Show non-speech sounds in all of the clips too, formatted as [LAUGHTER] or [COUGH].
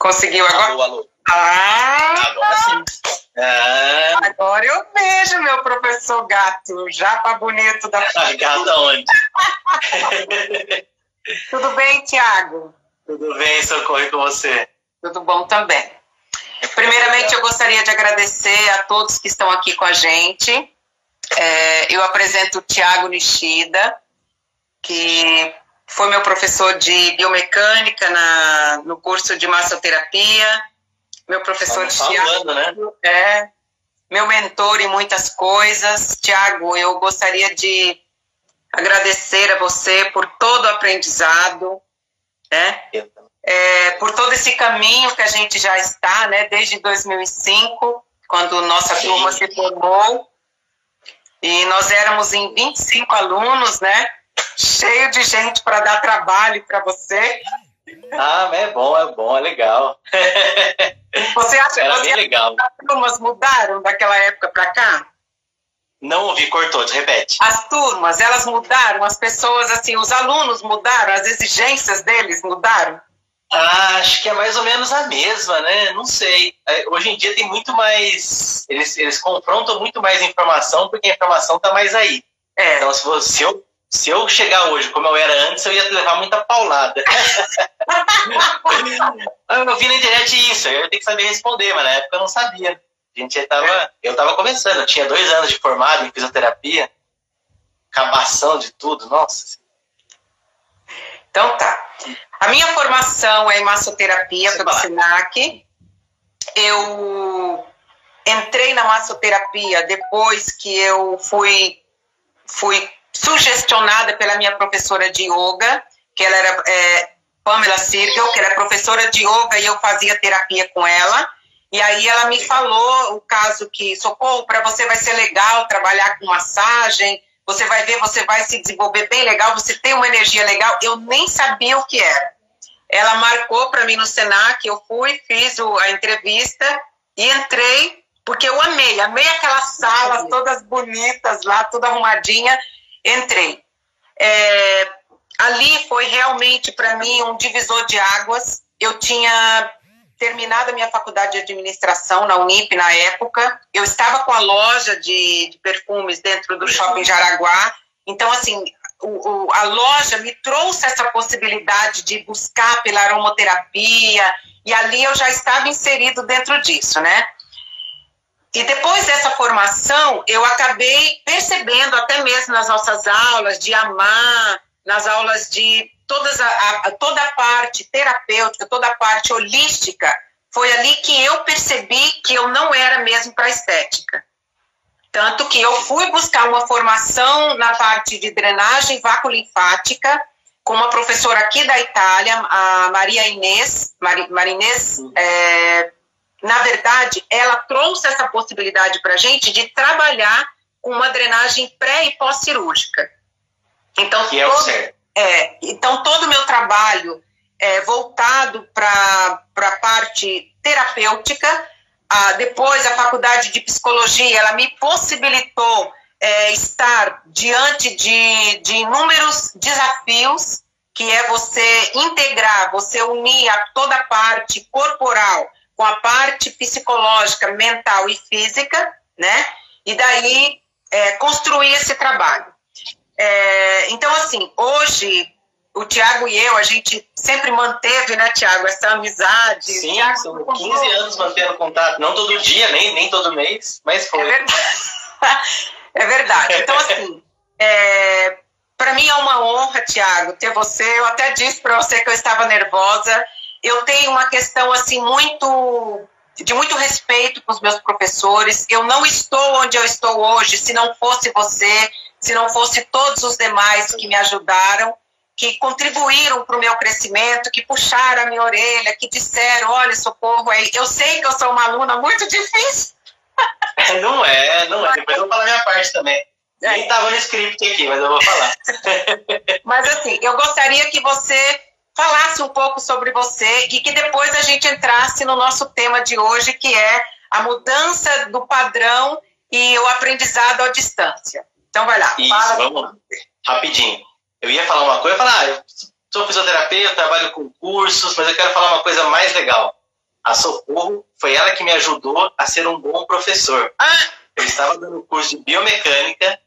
Conseguiu agora? Alô, alô. Ah! Agora sim. Ah, Agora eu vejo meu professor gato, japa bonito da. gato aonde? [LAUGHS] Tudo bem, Tiago? Tudo bem, Socorro, e com você? Tudo bom também. Primeiramente, eu gostaria de agradecer a todos que estão aqui com a gente. É, eu apresento o Tiago Nishida, que foi meu professor de biomecânica na, no curso de massoterapia, meu professor de Tava falando, né? é meu mentor em muitas coisas. Tiago, eu gostaria de agradecer a você por todo o aprendizado, né? É, por todo esse caminho que a gente já está, né? Desde 2005, quando nossa turma se formou. E nós éramos em 25 alunos, né? Cheio de gente para dar trabalho para você. Ah, mas é bom, é bom, é legal. [LAUGHS] Você acha Era você legal. que as turmas mudaram daquela época para cá? Não ouvi, cortou, repete. As turmas, elas mudaram, as pessoas, assim, os alunos mudaram, as exigências deles mudaram? Ah, acho que é mais ou menos a mesma, né? Não sei. É, Hoje em dia tem muito mais. Eles, eles confrontam muito mais informação, porque a informação tá mais aí. É, Então, se, você, se, eu, se eu chegar hoje como eu era antes, eu ia levar muita paulada. [LAUGHS] eu vi na internet isso, eu ia ter que saber responder, mas na época eu não sabia. A gente tava, eu estava começando, eu tinha dois anos de formado em fisioterapia, acabação de tudo, nossa. Então tá. A minha formação é em massoterapia Você pelo. SENAC. Eu entrei na massoterapia depois que eu fui, fui sugestionada pela minha professora de yoga, que ela era é, Pamela Sirgel, que era professora de yoga e eu fazia terapia com ela. E aí ela me falou o caso que, socorro, para você vai ser legal trabalhar com massagem, você vai ver, você vai se desenvolver bem legal, você tem uma energia legal. Eu nem sabia o que era. Ela marcou para mim no Senac, eu fui, fiz a entrevista e entrei, porque eu amei, amei aquelas salas todas bonitas lá, toda arrumadinha. Entrei. É, ali foi realmente para mim um divisor de águas. Eu tinha terminado a minha faculdade de administração na Unip na época. Eu estava com a loja de, de perfumes dentro do shopping Jaraguá. Então, assim, o, o- a loja me trouxe essa possibilidade de buscar pela aromaterapia, e ali eu já estava inserido dentro disso, né? E depois dessa formação, eu acabei percebendo, até mesmo nas nossas aulas, de amar, nas aulas de todas a, a- toda a parte terapêutica, toda a parte holística, foi ali que eu percebi que eu não era mesmo para estética. Tanto que eu fui buscar uma formação na parte de drenagem vácuo-linfática com uma professora aqui da Itália, a Maria Inês, Mari, Marinês, é, na verdade, ela trouxe essa possibilidade para a gente de trabalhar com uma drenagem pré e pós-cirúrgica. Então, Que é o todo- certo. é, então, todo o meu trabalho é voltado para a parte terapêutica. Ah, depois, a faculdade de psicologia, ela me possibilitou é, estar diante de, de inúmeros desafios, que é você integrar, você unir a toda a parte corporal com a parte psicológica, mental e física, né? E daí é, construir esse trabalho. É, então, assim, hoje, o Tiago e eu, a gente sempre manteve, né, Tiago, essa amizade. Sim, Thiago são ficou 15 anos mantendo contato, não todo dia, nem, nem todo mês, mas É foi. verdade. [LAUGHS] É verdade. Então, assim, é, para mim é uma honra, Tiago, ter você. Eu até disse para você que eu estava nervosa. Eu tenho uma questão, assim, muito de muito respeito com os meus professores. Eu não estou onde eu estou hoje se não fosse você, se não fosse todos os demais que me ajudaram, que contribuíram para o meu crescimento, que puxaram a minha orelha, que disseram, olha, socorro aí. Eu sei que eu sou uma aluna muito difícil. Não é, não é. Depois eu vou falar minha parte também. É. Nem tava no script aqui, mas eu vou falar. [LAUGHS] Mas assim, eu gostaria que você falasse um pouco sobre você e que depois a gente entrasse no nosso tema de hoje, que é a mudança do padrão e o aprendizado à distância. Então vai lá. Isso, vamos. Rapidinho. Eu ia falar uma coisa, falar, ah, eu sou fisioterapeuta, eu trabalho com cursos, mas eu quero falar uma coisa mais legal. A Socorro foi ela que me ajudou a ser um bom professor. Ah! Eu estava dando curso de biomecânica,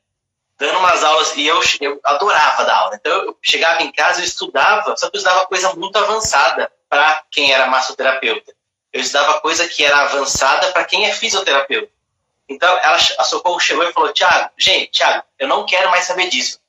dando umas aulas, e eu, eu adorava dar aula. Então eu chegava em casa, eu estudava, só que eu estudava coisa muito avançada para quem era massoterapeuta. Eu estudava coisa que era avançada para quem é fisioterapeuta. Então ela, a Socorro chegou e falou: Tiago, gente, Tiago, eu não quero mais saber disso.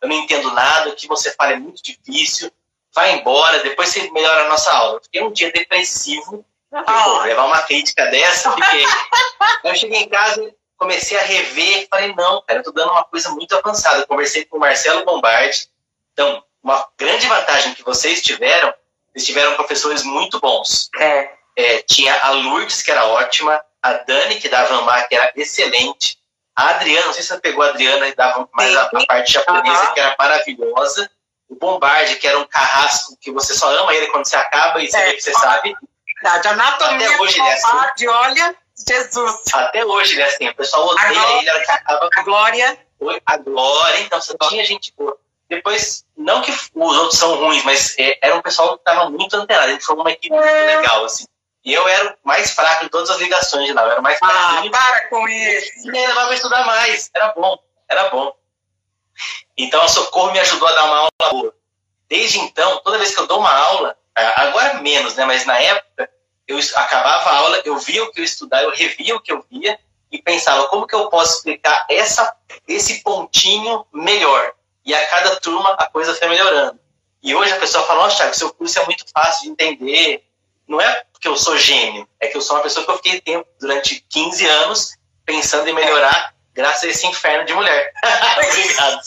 Eu não entendo nada, o que você fala é muito difícil. Vai embora, depois você melhora a nossa aula. Eu fiquei um dia depressivo, oh. levar uma crítica dessa, fiquei. [LAUGHS] eu cheguei em casa, comecei a rever, falei, não, cara, eu tô dando uma coisa muito avançada. Eu conversei com o Marcelo Bombardi. Então, uma grande vantagem que vocês tiveram, eles tiveram professores muito bons. É. É, tinha a Lourdes, que era ótima, a Dani, que dava Amar, que era excelente, a Adriana, não sei se você pegou a Adriana e dava mais a, a, parte japonesa, que era maravilhosa, o Bombarde, que era um carrasco que você só ama ele quando você acaba e você é. vê que você sabe. Verdade, anatomia Até hoje, do é. Bombarde, assim. olha, Jesus. Até hoje ele é assim, o pessoal odeia glória, ele, ela acaba... A Glória. A Glória, então você tinha gente boa. Depois, não que os outros são ruins, mas é, era um pessoal que estava muito antenado, a gente foi uma equipe muito é. legal, assim. E eu era o mais fraco em todas as ligações de lá. Eu era mais fraco. Ah, para com isso! E levava a estudar mais. Era bom, era bom. Então a Socorro me ajudou a dar uma aula boa. Desde então, toda vez que eu dou uma aula, agora menos, né? Mas na época, eu acabava a aula, eu via o que eu estudava, eu revia o que eu via e pensava como que eu posso explicar essa, esse pontinho melhor. E a cada turma a coisa foi melhorando. E hoje a pessoa fala, nossa, Thiago, seu curso é muito fácil de entender, não é porque eu sou gênio, é que eu sou uma pessoa que eu fiquei tempo, durante 15 anos pensando em melhorar graças a esse inferno de mulher. [LAUGHS] Obrigado.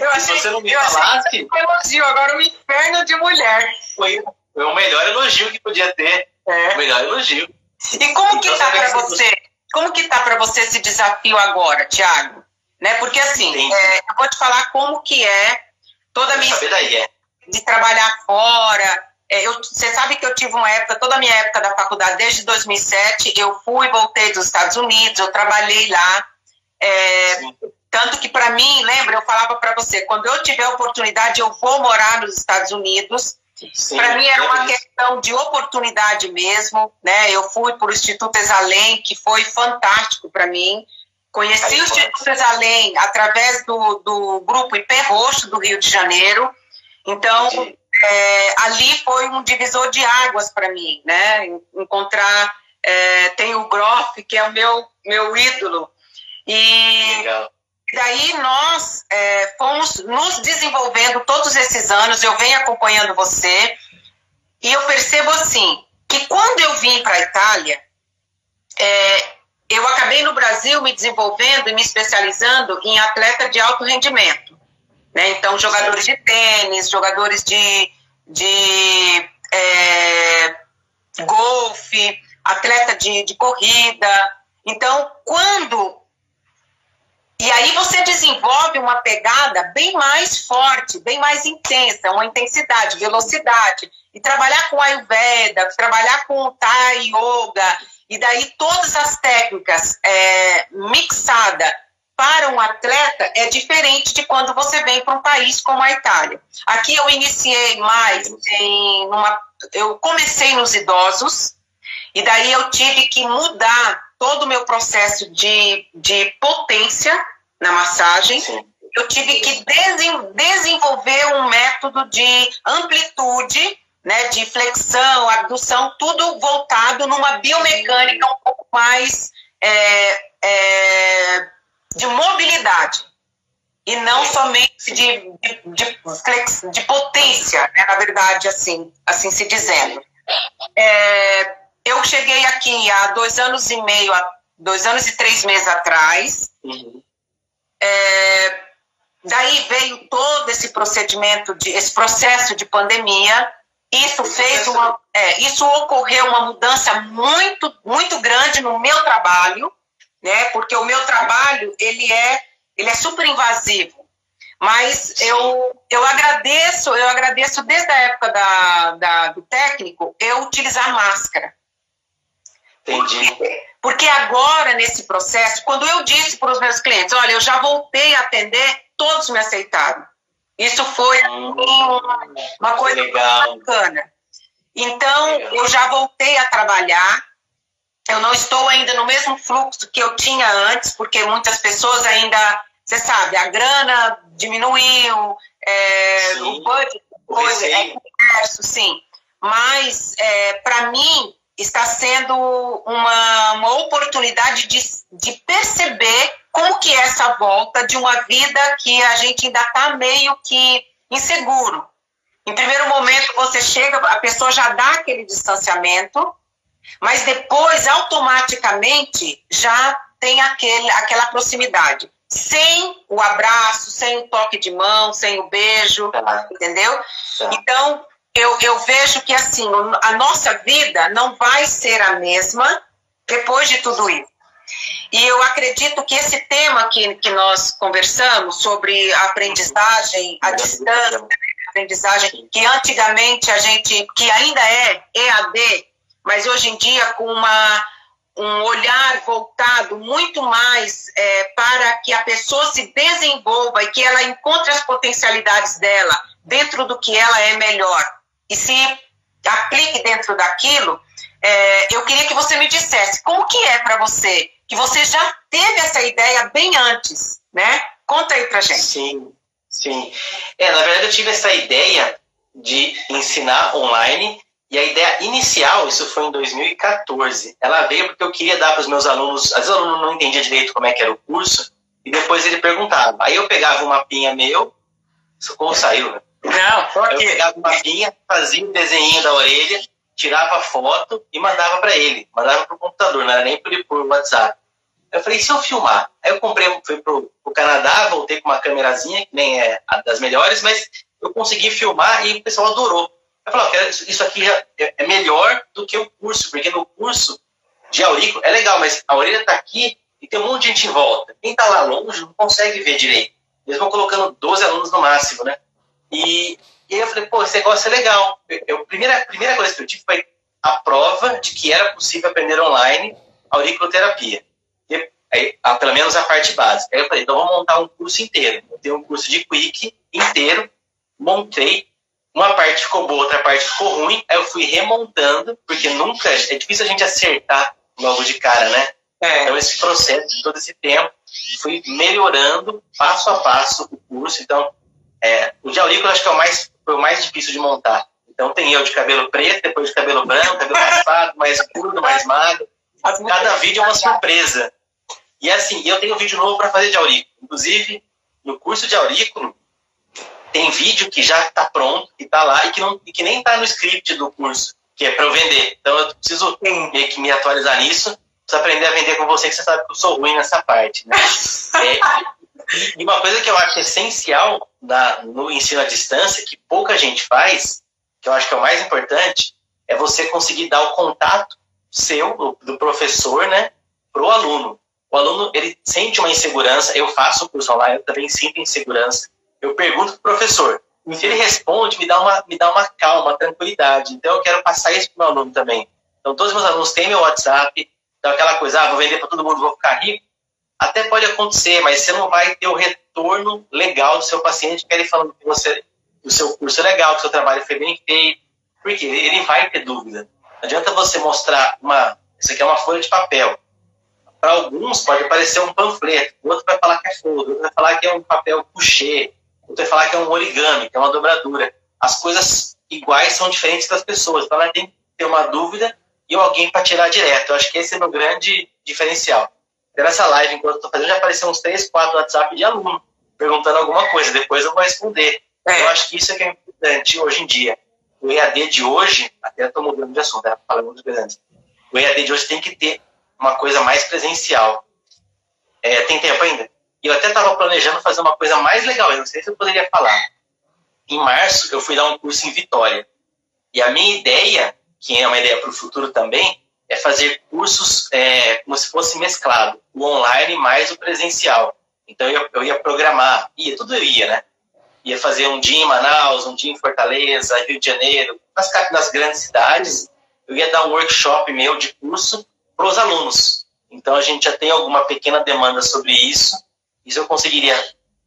eu, achei, Se você não me falasse. Um elogio, agora um inferno de mulher. Foi, foi o melhor elogio que podia ter. É. O melhor elogio. E como que então, tá para você? Como que tá para você esse desafio agora, Thiago? Né? Porque assim, é, eu vou te falar como que é toda a minha daí, é de trabalhar fora. É, eu, você sabe que eu tive uma época, toda a minha época da faculdade, desde 2007, eu fui, voltei dos Estados Unidos, eu trabalhei lá. É, tanto que para mim, lembra, eu falava para você, quando eu tiver oportunidade, eu vou morar nos Estados Unidos. Para mim era uma questão de oportunidade mesmo, né? Eu fui para o Instituto Exalém, que foi fantástico para mim. Conheci o Instituto Exalém através do, do grupo IP Roxo do Rio de Janeiro. Então, é, ali foi um divisor de águas para mim, né? Encontrar. É, tem o Groff, que é o meu, meu ídolo. E Legal. Daí nós é, fomos nos desenvolvendo todos esses anos, eu venho acompanhando você, e eu percebo assim, que quando eu vim para a Itália, é, eu acabei no Brasil me desenvolvendo e me especializando em atleta de alto rendimento. Né? Então, jogadores de tênis, jogadores de, de é, golfe, atleta de, de corrida. Então, quando. E aí você desenvolve uma pegada bem mais forte, bem mais intensa, uma intensidade, velocidade. E trabalhar com Ayurveda, trabalhar com Thai Yoga, e daí todas as técnicas é, mixada para um atleta é diferente de quando você vem para um país como a Itália. Aqui eu iniciei mais em uma, eu comecei nos idosos e daí eu tive que mudar todo o meu processo de, de potência na massagem. Sim. Eu tive que desen, desenvolver um método de amplitude, né, de flexão, abdução, tudo voltado numa biomecânica um pouco mais é, é, de mobilidade e não somente de, de, de, flex, de potência, né, na verdade, assim, assim se dizendo. É, eu cheguei aqui há dois anos e meio, dois anos e três meses atrás. Uhum. É, daí veio todo esse procedimento, de, esse processo de pandemia. Isso fez uma, é, isso ocorreu uma mudança muito, muito grande no meu trabalho né? Porque o meu trabalho ele é ele é super invasivo. Mas eu, eu agradeço, eu agradeço desde a época da, da do técnico eu utilizar máscara. Entendi. Porque, agora, nesse processo, quando eu disse para os meus clientes, olha, eu já voltei a atender, todos me aceitaram. Isso foi hum, uma coisa legal. bacana. Então, eu já voltei a trabalhar. Eu não estou ainda no mesmo fluxo que eu tinha antes, porque muitas pessoas ainda, você sabe, a grana diminuiu, é, o budget foi, é diverso, sim. Mas, é, para mim, está sendo uma, uma oportunidade de, de perceber como que é essa volta de uma vida que a gente ainda está meio que inseguro. Em primeiro momento, você chega, a pessoa já dá aquele distanciamento, mas depois, automaticamente, já tem aquele, aquela proximidade. Sem o abraço, sem o toque de mão, sem o beijo, tá. entendeu? Tá. Então, eu, eu vejo que, assim, a nossa vida não vai ser a mesma depois de tudo isso. E eu acredito que esse tema que, que nós conversamos sobre aprendizagem, a distância, aprendizagem, que antigamente a gente, que ainda é EAD, mas hoje em dia com uma, um olhar voltado muito mais é, para que a pessoa se desenvolva e que ela encontre as potencialidades dela dentro do que ela é melhor e se aplique dentro daquilo, é, eu queria que você me dissesse como que é para você, que você já teve essa ideia bem antes, né? Conta aí pra gente. Sim. Sim. É, na verdade eu tive essa ideia de ensinar online e a ideia inicial, isso foi em 2014, ela veio porque eu queria dar para os meus alunos, às vezes o aluno não entendia direito como é que era o curso, e depois ele perguntava. Aí eu pegava um mapinha meu, como saiu, né? Não, só Eu pegava um mapinha, fazia um desenho da orelha, tirava foto e mandava para ele. Mandava para o computador, não era nem por, por WhatsApp. Eu falei, se eu filmar? Aí eu comprei, fui pro, pro Canadá, voltei com uma câmerazinha, que nem é a das melhores, mas eu consegui filmar e o pessoal adorou. Eu falei, isso aqui é, é melhor do que o curso, porque no curso de aurículo é legal, mas a orelha está aqui e tem um monte de gente em volta. Quem está lá longe não consegue ver direito. Eles vão colocando 12 alunos no máximo, né? E, e eu falei, pô, esse negócio é legal. Eu, a primeira, primeira coisa que eu tive foi a prova de que era possível aprender online auriculoterapia aí, a, pelo menos a parte básica. Aí eu falei, então vamos montar um curso inteiro. Eu tenho um curso de Quick inteiro, montei, uma parte ficou boa, outra parte ficou ruim, aí eu fui remontando, porque nunca, é difícil a gente acertar logo de cara, né? É. Então esse processo, todo esse tempo, fui melhorando passo a passo o curso, então é, o de aurícula acho que é o mais, foi o mais difícil de montar. Então tem eu de cabelo preto, depois de cabelo branco, cabelo raspado, mais curto, mais magro. Cada vídeo é uma surpresa. E assim, eu tenho um vídeo novo para fazer de aurículo. Inclusive, no curso de aurículo, tem vídeo que já está pronto, que está lá e que, não, e que nem está no script do curso, que é para eu vender. Então eu preciso meio que me atualizar nisso, preciso aprender a vender com você, que você sabe que eu sou ruim nessa parte. Né? [LAUGHS] é, e uma coisa que eu acho essencial da, no ensino à distância, que pouca gente faz, que eu acho que é o mais importante, é você conseguir dar o contato seu, do, do professor, né, para o aluno. O aluno ele sente uma insegurança. Eu faço o curso online, eu também sinto insegurança. Eu pergunto para o professor. Se ele responde, me dá, uma, me dá uma calma, tranquilidade. Então, eu quero passar isso para o meu aluno também. Então, todos os meus alunos têm meu WhatsApp. Então, aquela coisa, ah, vou vender para todo mundo, vou ficar rico. Até pode acontecer, mas você não vai ter o retorno legal do seu paciente, que ele falando que você, o seu curso é legal, que o seu trabalho foi bem feito. Porque ele vai ter dúvida. Não adianta você mostrar uma. Isso aqui é uma folha de papel. Para alguns pode parecer um panfleto, outro vai falar que é folha, outro vai falar que é um papel couché, outro vai falar que é um origami, que é uma dobradura. As coisas iguais são diferentes das pessoas, então ela tem que ter uma dúvida e alguém para tirar direto. Eu acho que esse é o meu grande diferencial. Nessa live, enquanto estou fazendo, já apareceu uns 3, 4 WhatsApp de aluno perguntando alguma coisa, depois eu vou responder. É. Eu acho que isso é que é importante hoje em dia. O EAD de hoje, até estou mudando de assunto, era falando dos grandes. O EAD de hoje tem que ter uma coisa mais presencial. É, tem tempo ainda? E eu até estava planejando fazer uma coisa mais legal, eu não sei se eu poderia falar. Em março, eu fui dar um curso em Vitória. E a minha ideia, que é uma ideia para o futuro também, é fazer cursos é, como se fosse mesclado, o online mais o presencial. Então eu, eu ia programar, ia, tudo eu ia, né? Ia fazer um dia em Manaus, um dia em Fortaleza, Rio de Janeiro, nas, nas grandes cidades. Eu ia dar um workshop meu de curso para os alunos. Então a gente já tem alguma pequena demanda sobre isso. Isso eu conseguiria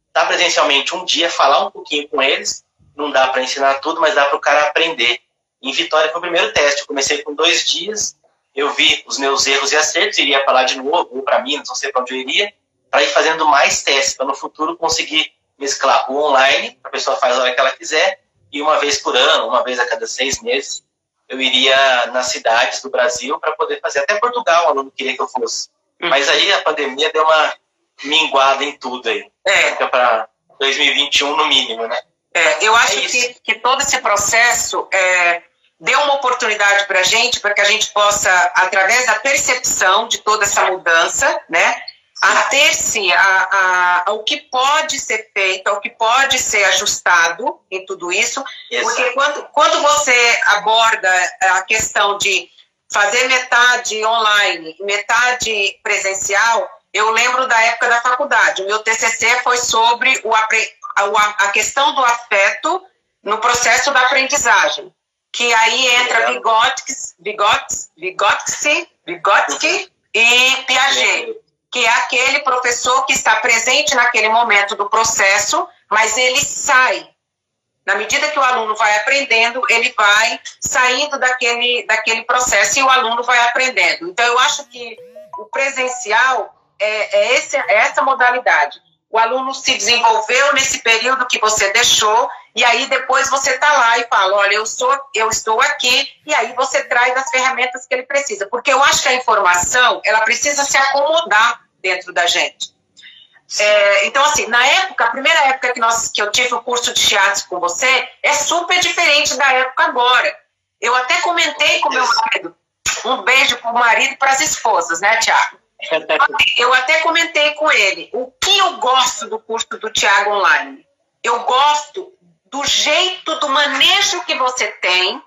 estar presencialmente um dia, falar um pouquinho com eles. Não dá para ensinar tudo, mas dá para o cara aprender. Em Vitória foi o primeiro teste. Eu comecei com dois dias, eu vi os meus erros e acertos, iria lá de novo, ou para Minas, não sei para onde eu iria, para ir fazendo mais testes, para no futuro conseguir mesclar o online, a pessoa faz a hora que ela quiser, e uma vez por ano, uma vez a cada seis meses, eu iria nas cidades do Brasil para poder fazer. Até Portugal, o aluno queria que eu fosse. Hum. Mas aí a pandemia deu uma minguada em tudo aí. É. Fica para 2021 no mínimo, né? É, eu acho é que, que todo esse processo é, deu uma oportunidade para a gente, para que a gente possa, através da percepção de toda essa mudança, né, ater-se ao que pode ser feito, ao que pode ser ajustado em tudo isso, Exato. porque quando, quando você aborda a questão de fazer metade online, metade presencial, eu lembro da época da faculdade. O meu TCC foi sobre o, a, a questão do afeto no processo da aprendizagem, que aí entra Vygotsky, Vygotsky, Vygotsky, Vygotsky e Piaget, que é aquele professor que está presente naquele momento do processo, mas ele sai. Na medida que o aluno vai aprendendo, ele vai saindo daquele, daquele processo e o aluno vai aprendendo. Então, eu acho que o presencial é, é, esse, é essa modalidade. O aluno se desenvolveu nesse período que você deixou, e aí depois você está lá e fala, olha, eu, sou, eu estou aqui, e aí você traz as ferramentas que ele precisa. Porque eu acho que a informação, ela precisa se acomodar dentro da gente. É, então, assim, na época, a primeira época que, nós, que eu tive o curso de shiatsu com você, é super diferente da época agora. Eu até comentei com meu marido, um beijo para o marido e para as esposas, né, Tiago? [LAUGHS] Eu até comentei com ele o que eu gosto do curso do Tiago Online. Eu gosto do jeito, do manejo que você tem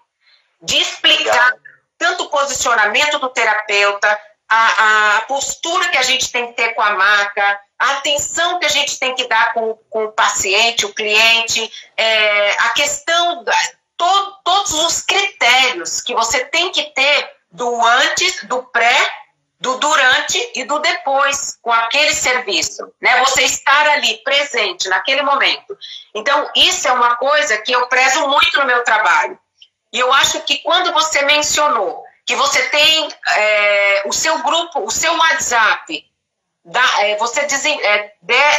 de explicar tanto o posicionamento do terapeuta, a, a, postura que a gente tem que ter com a marca, a atenção que a gente tem que dar com, com o paciente, o cliente, é, a questão, da, to, todos os critérios que você tem que ter do antes, do pré do durante e do depois com aquele serviço, né? Você estar ali presente naquele momento. Então, isso é uma coisa que eu prezo muito no meu trabalho. E eu acho que quando você mencionou que você tem é, o seu grupo, o seu WhatsApp, dá, é, você diz, é,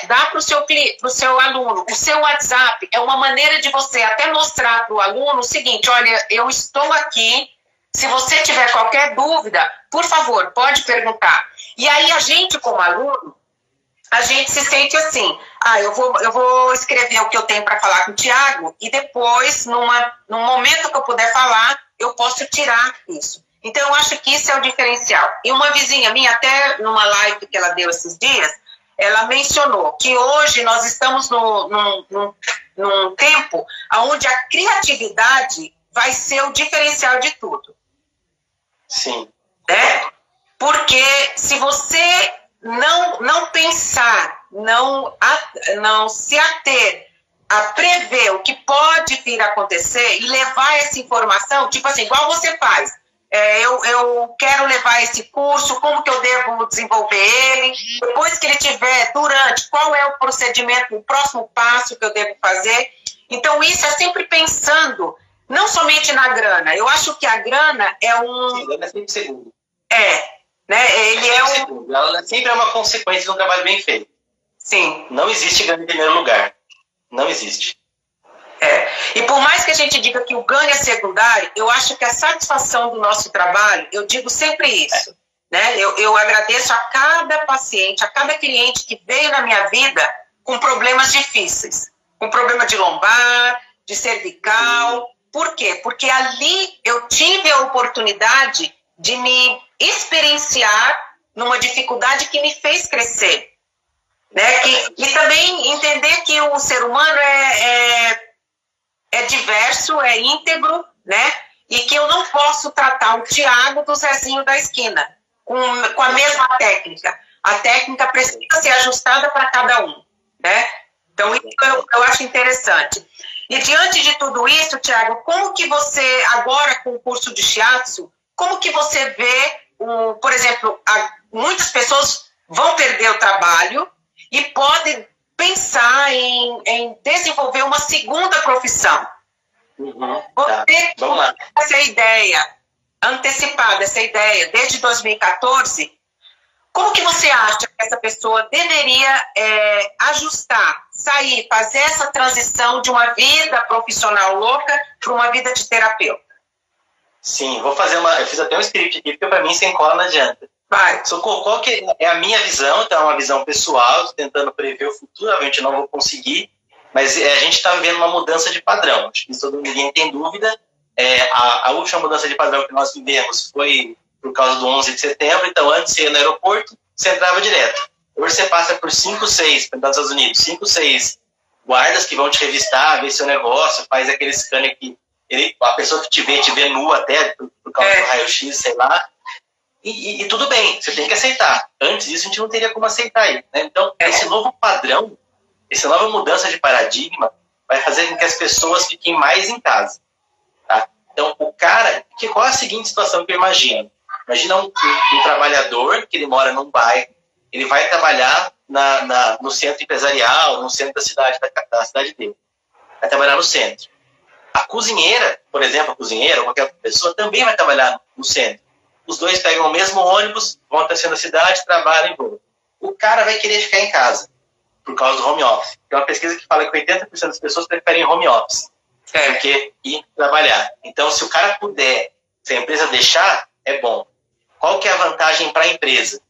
dá para o seu, seu aluno, o seu WhatsApp é uma maneira de você até mostrar para o aluno o seguinte: olha, eu estou aqui se você tiver qualquer dúvida, por favor, pode perguntar. E aí a gente, como aluno, a gente se sente assim, ah, eu vou, eu vou escrever o que eu tenho para falar com o Tiago e depois, numa, num momento que eu puder falar, eu posso tirar isso. Então, eu acho que isso é o diferencial. E uma vizinha minha, até numa live que ela deu esses dias, ela mencionou que hoje nós estamos no, num, num, num tempo onde a criatividade vai ser o diferencial de tudo. Sim. Né? Porque se você não, não pensar, não, não se ater a prever o que pode vir a acontecer e levar essa informação, tipo assim, igual você faz. É, eu, eu quero levar esse curso, como que eu devo desenvolver ele, depois que ele tiver, durante, qual é o procedimento, o próximo passo que eu devo fazer. Então, isso é sempre pensando não somente na grana. Eu acho que a grana é um. Sim, grana é sempre segundo. É. Né? Ele é, é um. Ela sempre é uma consequência de um trabalho bem feito. Sim. Não existe ganho em primeiro lugar. Não existe. É. E por mais que a gente diga que o ganho é secundário, eu acho que a satisfação do nosso trabalho, eu digo sempre isso. É. Né? Eu, eu agradeço a cada paciente, a cada cliente que veio na minha vida com problemas difíceis. Com problema de lombar, de cervical, por quê? Porque ali eu tive a oportunidade de me experienciar numa dificuldade que me fez crescer. Né? E, e também entender que o ser humano é, é, é diverso, é íntegro, né? E que eu não posso tratar o Tiago do Zezinho da esquina com, com a mesma técnica. A técnica precisa ser ajustada para cada um, né? Então, isso eu, eu acho interessante. E diante de tudo isso, Tiago, como que você, agora com o curso de shiatsu, como que você vê, o, por exemplo, a, muitas pessoas vão perder o trabalho e podem pensar em, em desenvolver uma segunda profissão. Uhum, tá. Você lá. essa ideia, antecipada essa ideia, desde 2014, como que você acha que essa pessoa deveria é, ajustar, sair, fazer essa transição de uma vida profissional louca para uma vida de terapeuta? Sim, vou fazer uma. Eu fiz até um script aqui, porque para mim sem cola não adianta. Vai. Socorro, qual que é a minha visão? Então, é uma visão pessoal, tentando prever o futuro, obviamente não vou conseguir, mas é, a gente está vivendo uma mudança de padrão. Acho que todo ninguém tem dúvida. É, a, a última mudança de padrão que nós vivemos foi por causa do 11 de setembro. Então, antes você ia no aeroporto, você entrava direto. Hoje você passa por 5, 6, nos Estados Unidos, 5, 6 guardas que vão te revistar, ver seu negócio, faz aquele scanner que ele, a pessoa que te vê, te vê nu até, por, por causa é. do raio-x, sei lá. E, e, e, tudo bem, você tem que aceitar. Antes disso, a gente não teria como aceitar ele. Né? Então, é. esse novo padrão, essa nova mudança de paradigma, vai fazer com que as pessoas fiquem mais em casa. Tá? Então, o cara, que qual é a seguinte situação que eu imagino? Imagina um, um, um trabalhador que ele mora num bairro, ele vai trabalhar na, na, no centro empresarial, no centro da cidade, da, da cidade dele. Vai trabalhar no centro. A cozinheira, por exemplo, a cozinheira ou qualquer pessoa também vai trabalhar no centro. Os dois pegam o mesmo ônibus, vão até a cidade, trabalham e vão. O cara vai querer ficar em casa por causa do home office. Tem uma pesquisa que fala que 80% das pessoas preferem home office é. do que ir trabalhar. Então, se o cara puder, se a empresa deixar, é bom. Qual que é a vantagem para a empresa?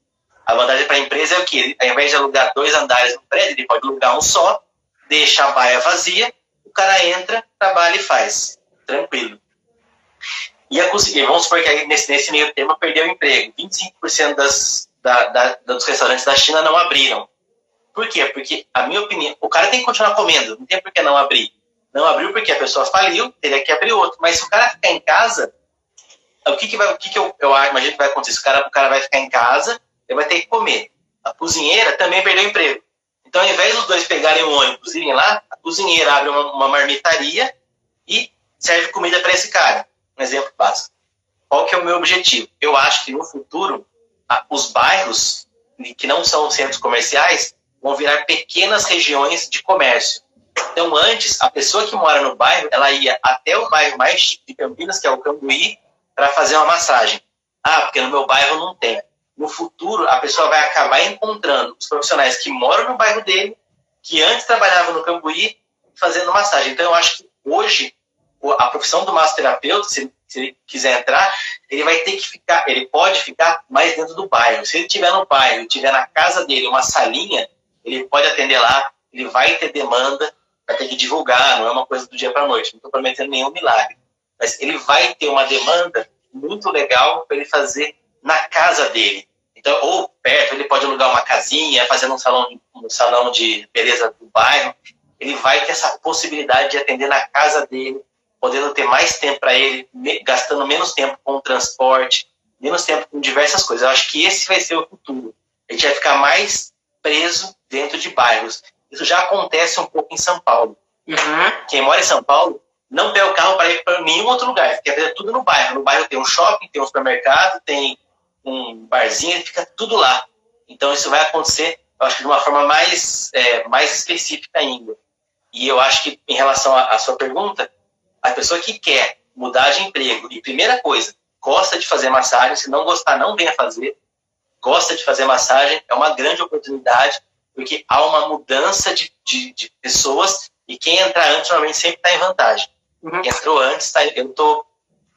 A vantagem para a empresa é o que? Ao invés de alugar dois andares no prédio, ele pode alugar um só, deixa a baia vazia, o cara entra, trabalha e faz. Tranquilo. E, a, vamos supor que nesse, nesse meio tempo perdeu o emprego. 25% das, da, da, dos restaurantes da China não abriram. Por quê? Porque, a minha opinião, o cara tem que continuar comendo, não tem por que não abrir. Não abriu porque a pessoa faliu, teria que abrir outro. Mas se o cara ficar em casa, o que, que, vai, o que, que eu, eu imagino que vai acontecer? O cara, o cara vai ficar em casa, ele vai ter que comer. A cozinheira também perdeu o emprego. Então, ao invés dos dois pegarem o ônibus e irem lá, a cozinheira abre uma, uma marmitaria e serve comida para esse cara. Um exemplo básico. Qual que é o meu objetivo? Eu acho que no futuro, os bairros que não são centros comerciais vão virar pequenas regiões de comércio. Então, antes, a pessoa que mora no bairro, ela ia até o bairro mais de Campinas, que é o Cambuí, para fazer uma massagem. Ah, porque no meu bairro não tem. No futuro, a pessoa vai acabar encontrando os profissionais que moram no bairro dele, que antes trabalhavam no Cambuí, fazendo massagem. Então, eu acho que hoje, a profissão do massoterapeuta, se, se ele quiser entrar, ele vai ter que ficar, ele pode ficar mais dentro do bairro. Se ele estiver no bairro, estiver na casa dele, uma salinha, ele pode atender lá, ele vai ter demanda, vai ter que divulgar, não é uma coisa do dia para noite, não estou prometendo nenhum milagre. Mas ele vai ter uma demanda muito legal para ele fazer na casa dele. Então, ou perto, ele pode alugar uma casinha, fazer um salão, um salão de beleza do bairro. Ele vai ter essa possibilidade de atender na casa dele, podendo ter mais tempo para ele, gastando menos tempo com o transporte, menos tempo com diversas coisas. Eu acho que esse vai ser o futuro. A gente vai ficar mais preso dentro de bairros. Isso já acontece um pouco em São Paulo. Uhum. Quem mora em São Paulo não pega o carro para ir para nenhum outro lugar. Quer fazer tudo no bairro. No bairro tem um shopping, tem um supermercado, tem um barzinho, fica tudo lá. Então isso vai acontecer, eu acho que de uma forma mais, é, mais específica ainda. E eu acho que em relação à sua pergunta, a pessoa que quer mudar de emprego e primeira coisa, gosta de fazer massagem, se não gostar, não venha fazer. Gosta de fazer massagem, é uma grande oportunidade, porque há uma mudança de, de, de pessoas e quem entrar antes normalmente sempre está em vantagem. Uhum. Entrou antes, tá, eu tô,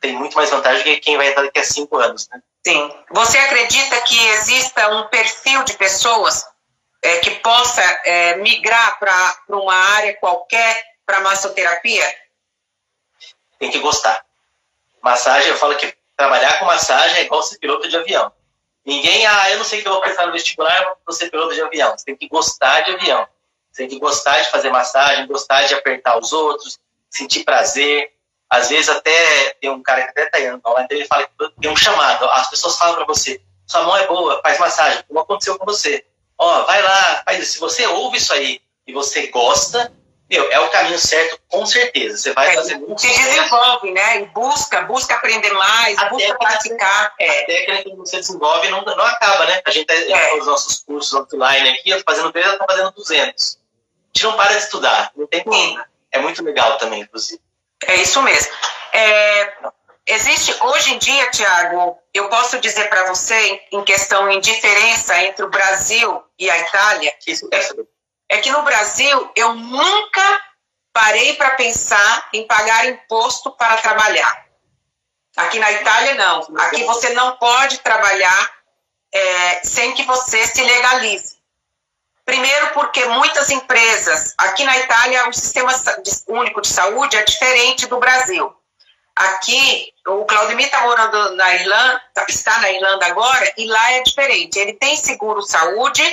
tem muito mais vantagem do que quem vai entrar daqui a cinco anos. Né? Sim. Você acredita que exista um perfil de pessoas é, que possa é, migrar para uma área qualquer para massoterapia? Tem que gostar. Massagem, eu falo que trabalhar com massagem é igual ser piloto de avião. Ninguém, ah, eu não sei o que eu vou prestar no vestibular, eu vou ser piloto de avião. Você tem que gostar de avião. Você tem que gostar de fazer massagem, gostar de apertar os outros, sentir prazer, às vezes até tem um cara que até tá indo lá, ele fala que tem um chamado. As pessoas falam para você, sua mão é boa, faz massagem, como aconteceu com você. Ó, vai lá, faz isso. Se você ouve isso aí e você gosta, meu, é o caminho certo, com certeza. Você vai é, fazer muito Se desenvolve, né? E busca, busca aprender mais, até busca praticar. É. Até que você desenvolve não, não acaba, né? A gente tá é. os nossos cursos offline aqui, eu tô fazendo 3, eu tô fazendo 200. A gente não para de estudar, não tem como. É muito legal também, inclusive. É isso mesmo. É, existe, hoje em dia, Tiago, eu posso dizer para você, em questão em diferença entre o Brasil e a Itália, é, é que no Brasil eu nunca parei para pensar em pagar imposto para trabalhar. Aqui na Itália, não. Aqui você não pode trabalhar é, sem que você se legalize. Primeiro, porque muitas empresas, aqui na Itália, o sistema único de saúde é diferente do Brasil. Aqui, o Claudemir está morando na Irlanda, está na Irlanda agora, e lá é diferente. Ele tem seguro saúde,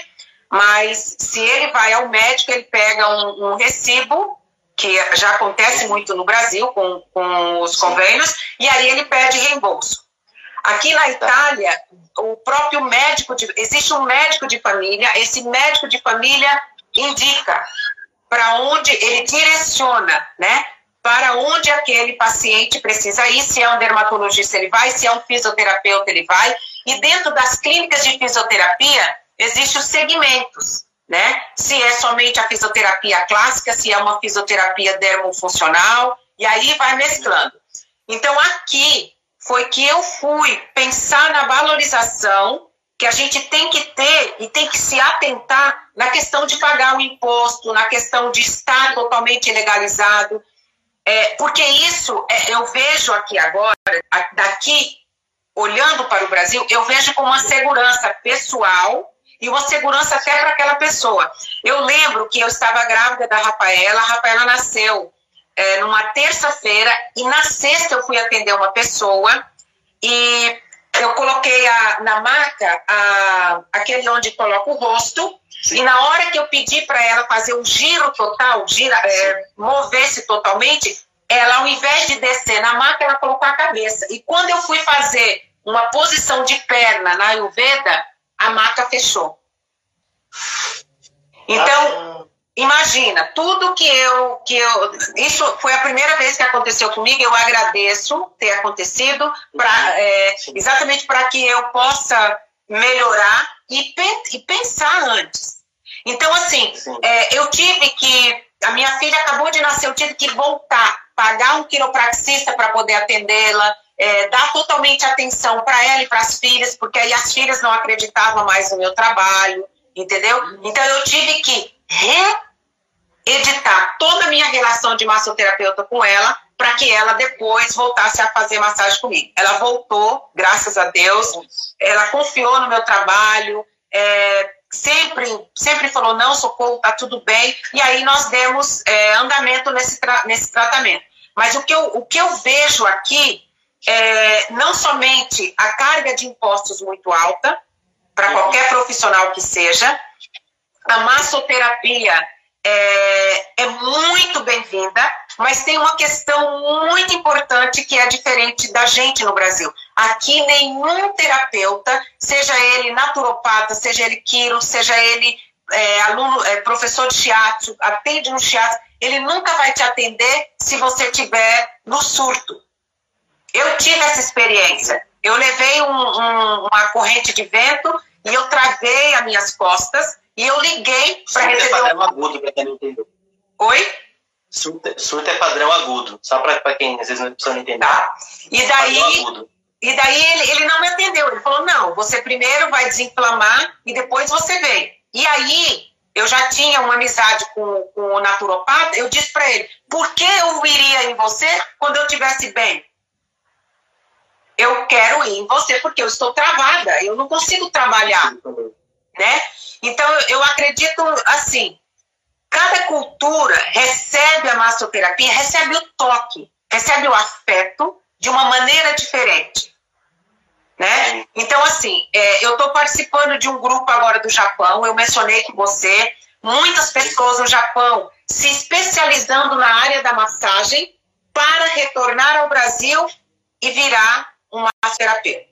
mas se ele vai ao médico, ele pega um, um recibo, que já acontece muito no Brasil com, com os convênios, e aí ele pede reembolso. Aqui na Itália, o próprio médico, de, existe um médico de família, esse médico de família indica para onde ele direciona, né? Para onde aquele paciente precisa ir, se é um dermatologista ele vai, se é um fisioterapeuta ele vai. E dentro das clínicas de fisioterapia, existem os segmentos, né? Se é somente a fisioterapia clássica, se é uma fisioterapia dermofuncional, e aí vai mesclando. Então, aqui, foi que eu fui pensar na valorização que a gente tem que ter e tem que se atentar na questão de pagar o imposto, na questão de estar totalmente legalizado, é, porque isso é, eu vejo aqui agora, daqui, olhando para o Brasil, eu vejo como uma segurança pessoal e uma segurança até para aquela pessoa. Eu lembro que eu estava grávida da Rafaela, a Rafaela nasceu é, numa terça-feira e na sexta eu fui atender uma pessoa e eu coloquei a, na maca a, aquele onde coloca o rosto Sim. e na hora que eu pedi para ela fazer um giro total, gira, é, mover-se totalmente, ela ao invés de descer na maca, ela colocou a cabeça. E quando eu fui fazer uma posição de perna na Ayurveda, a maca fechou. Então, Imagina, tudo que eu, que eu. Isso foi a primeira vez que aconteceu comigo, eu agradeço ter acontecido, pra, é, exatamente para que eu possa melhorar e, e pensar antes. Então, assim, é, eu tive que. A minha filha acabou de nascer, eu tive que voltar, pagar um quiropraxista para poder atendê-la, é, dar totalmente atenção para ela e para as filhas, porque aí as filhas não acreditavam mais no meu trabalho, entendeu? Uhum. Então, eu tive que reeditar toda a minha relação de massoterapeuta com ela para que ela depois voltasse a fazer massagem comigo. Ela voltou, graças a Deus, ela confiou no meu trabalho, é, sempre, sempre falou, não, socorro, tá tudo bem, e aí nós demos é, andamento nesse, tra nesse tratamento. Mas o que eu, o que eu vejo aqui é não somente a carga de impostos muito alta, para qualquer profissional que seja, a massoterapia é, é muito bem-vinda, mas tem uma questão muito importante que é diferente da gente no Brasil. Aqui, nenhum terapeuta, seja ele naturopata, seja ele quiro, seja ele é, aluno, é, professor de shiatsu, atende no shiatsu, ele nunca vai te atender se você tiver no surto. Eu tive essa experiência. Eu levei um, um, uma corrente de vento e eu travei as minhas costas e eu liguei para receber. Surto é padrão agudo, para quem não entendeu. Oi? Surto, surto é padrão agudo, só para quem às vezes não precisa entender. Tá. E daí. E daí ele, ele não me atendeu. Ele falou: não, você primeiro vai desinflamar e depois você vem. E aí eu já tinha uma amizade com, com o naturopata, eu disse para ele, por que eu iria em você quando eu estivesse bem? Eu quero ir em você porque eu estou travada, eu não consigo trabalhar né? Então, eu acredito assim, cada cultura recebe a massoterapia, recebe o toque, recebe o afeto de uma maneira diferente. Né? Então, assim, é, eu estou participando de um grupo agora do Japão, eu mencionei com você, muitas pessoas no Japão se especializando na área da massagem para retornar ao Brasil e virar uma massoterapeuta.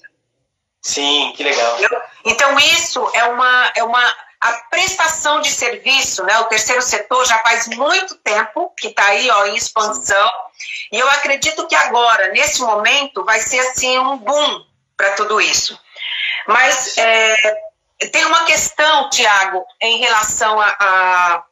Sim, que legal. Então, isso é uma, é uma a prestação de serviço, né? O terceiro setor já faz muito tempo que está aí ó, em expansão. E eu acredito que agora, nesse momento, vai ser assim um boom para tudo isso. Mas é, tem uma questão, Tiago, em relação a, a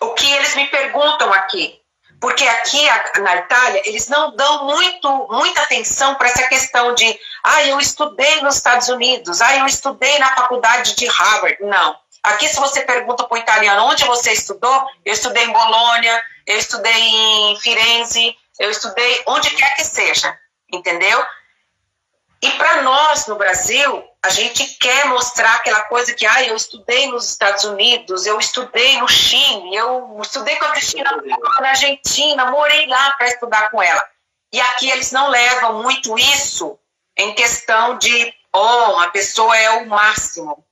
o que eles me perguntam aqui. Porque aqui na Itália eles não dão muito, muita atenção para essa questão de, ah, eu estudei nos Estados Unidos, ah, eu estudei na faculdade de Harvard. Não. Aqui, se você pergunta para o italiano onde você estudou, eu estudei em Bolônia, eu estudei em Firenze, eu estudei onde quer que seja, entendeu? E para nós no Brasil, a gente quer mostrar aquela coisa que, ah, eu estudei nos Estados Unidos, eu estudei no Chile, eu estudei com a Cristina na Argentina, morei lá para estudar com ela. E aqui eles não levam muito isso em questão de, oh, a pessoa é o máximo.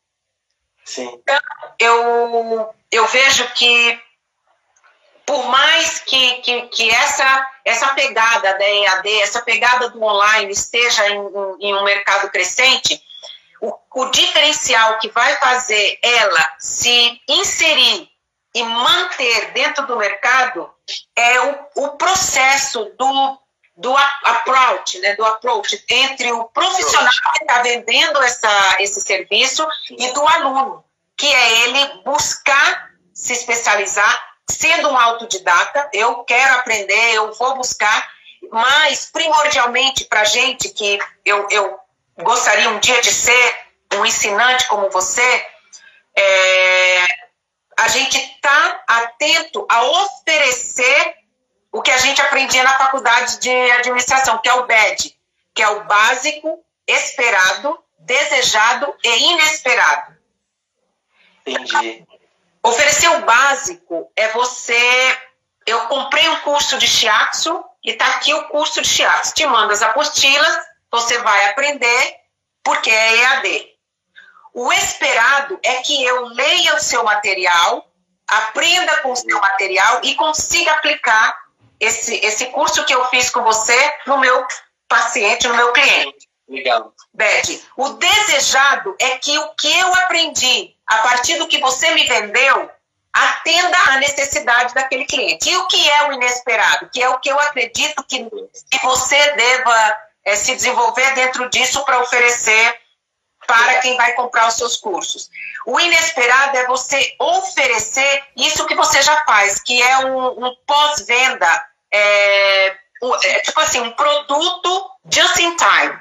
Sim. Então, eu, eu vejo que, por mais que, que, que essa, essa pegada da EAD, essa pegada do online esteja em, em um mercado crescente, o, o diferencial que vai fazer ela se inserir e manter dentro do mercado é o, o processo do, do approach, né, do approach entre o profissional que está vendendo essa, esse serviço e do aluno, que é ele buscar se especializar, sendo um autodidata, eu quero aprender, eu vou buscar, mas primordialmente para gente que eu, eu gostaria um dia de ser um ensinante como você, é, a gente está atento a oferecer o que a gente aprendia na faculdade de administração, que é o BED, que é o básico, esperado, desejado e inesperado. Entendi. Oferecer o básico é você. Eu comprei um curso de shiatsu e está aqui o curso de shiatsu. Te manda as apostilas, você vai aprender, porque é EAD. O esperado é que eu leia o seu material, aprenda com o seu material e consiga aplicar esse, esse curso que eu fiz com você no meu paciente, no meu cliente. Legal. Beth, o desejado é que o que eu aprendi a partir do que você me vendeu atenda à necessidade daquele cliente. E o que é o inesperado? Que é o que eu acredito que, que você deva é, se desenvolver dentro disso para oferecer para quem vai comprar os seus cursos. O inesperado é você oferecer isso que você já faz, que é um, um pós-venda, é, é, tipo assim, um produto just in time.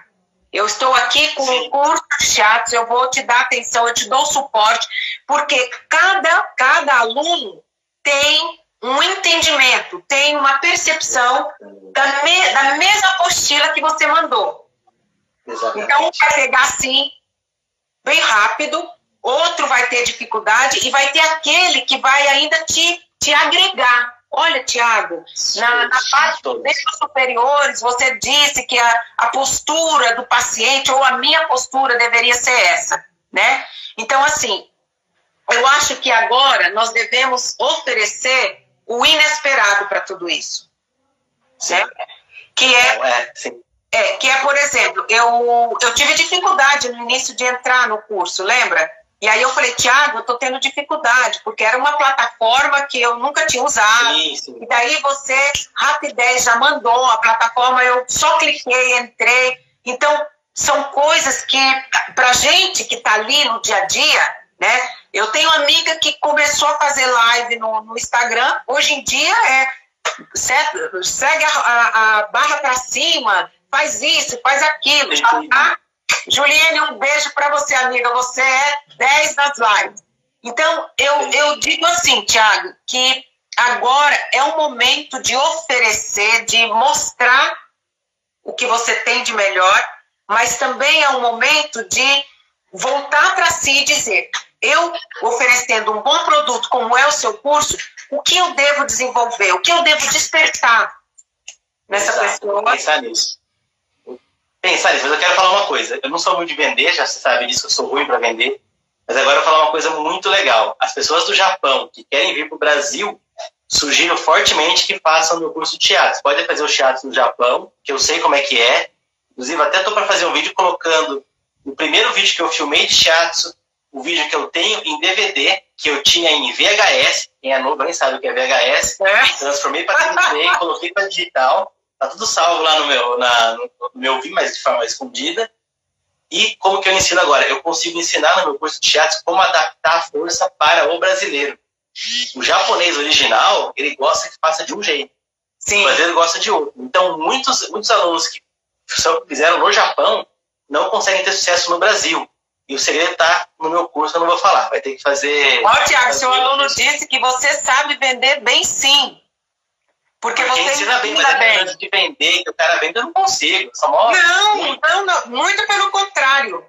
Eu estou aqui com um curso de teatro, eu vou te dar atenção, eu te dou suporte, porque cada, cada aluno tem um entendimento, tem uma percepção da, me, da mesma apostila que você mandou. Exatamente. Então, vai pegar assim, bem rápido, outro vai ter dificuldade e vai ter aquele que vai ainda te, te agregar. Olha, Tiago, na, na parte dos superiores, você disse que a, a postura do paciente ou a minha postura deveria ser essa, né? Então, assim, eu acho que agora nós devemos oferecer o inesperado para tudo isso. Né? Que é, é, é, que é, por exemplo, eu, eu tive dificuldade no início de entrar no curso, lembra? E aí eu falei, Tiago, eu estou tendo dificuldade, porque era uma plataforma que eu nunca tinha usado. Sim, sim. E daí você, rapidez, já mandou a plataforma, eu só cliquei, entrei. Então, são coisas que, para gente que está ali no dia a dia, né? Eu tenho amiga que começou a fazer live no, no Instagram, hoje em dia é segue a, a, a barra para cima, faz isso, faz aquilo, tá? Juliane, um beijo para você, amiga. Você é 10 nas lives. Então, eu, eu digo assim, Tiago, que agora é o momento de oferecer, de mostrar o que você tem de melhor, mas também é um momento de voltar para si e dizer: eu oferecendo um bom produto, como é o seu curso, o que eu devo desenvolver, o que eu devo despertar nessa pessoa. Pensar nisso. Pensar nisso, mas eu quero falar uma coisa. Eu não sou muito de vender, já se sabe disso, eu sou ruim para vender. Mas agora eu vou falar uma coisa muito legal. As pessoas do Japão que querem vir para o Brasil, sugiro fortemente que façam o meu curso de teatro. Pode fazer o teatro no Japão, que eu sei como é que é. Inclusive, até estou para fazer um vídeo colocando o primeiro vídeo que eu filmei de teatro o vídeo que eu tenho em DVD, que eu tinha em VHS, quem é novo nem sabe o que é VHS, é. transformei para DVD, [LAUGHS] coloquei para digital, tá tudo salvo lá no meu, na, no meu vídeo, mas de forma escondida. E como que eu ensino agora? Eu consigo ensinar no meu curso de teatro como adaptar a força para o brasileiro. O japonês original, ele gosta que faça de um jeito. Sim. O brasileiro gosta de outro. Então, muitos, muitos alunos que fizeram no Japão não conseguem ter sucesso no Brasil. E o segredo está no meu curso, eu não vou falar. Vai ter que fazer. Ó, Tiago, seu aluno disse que você sabe vender bem sim. Porque, Porque você ensina bem, mas bem. antes de vender, que o cara vende, eu não consigo. Só não, não, não, muito pelo contrário.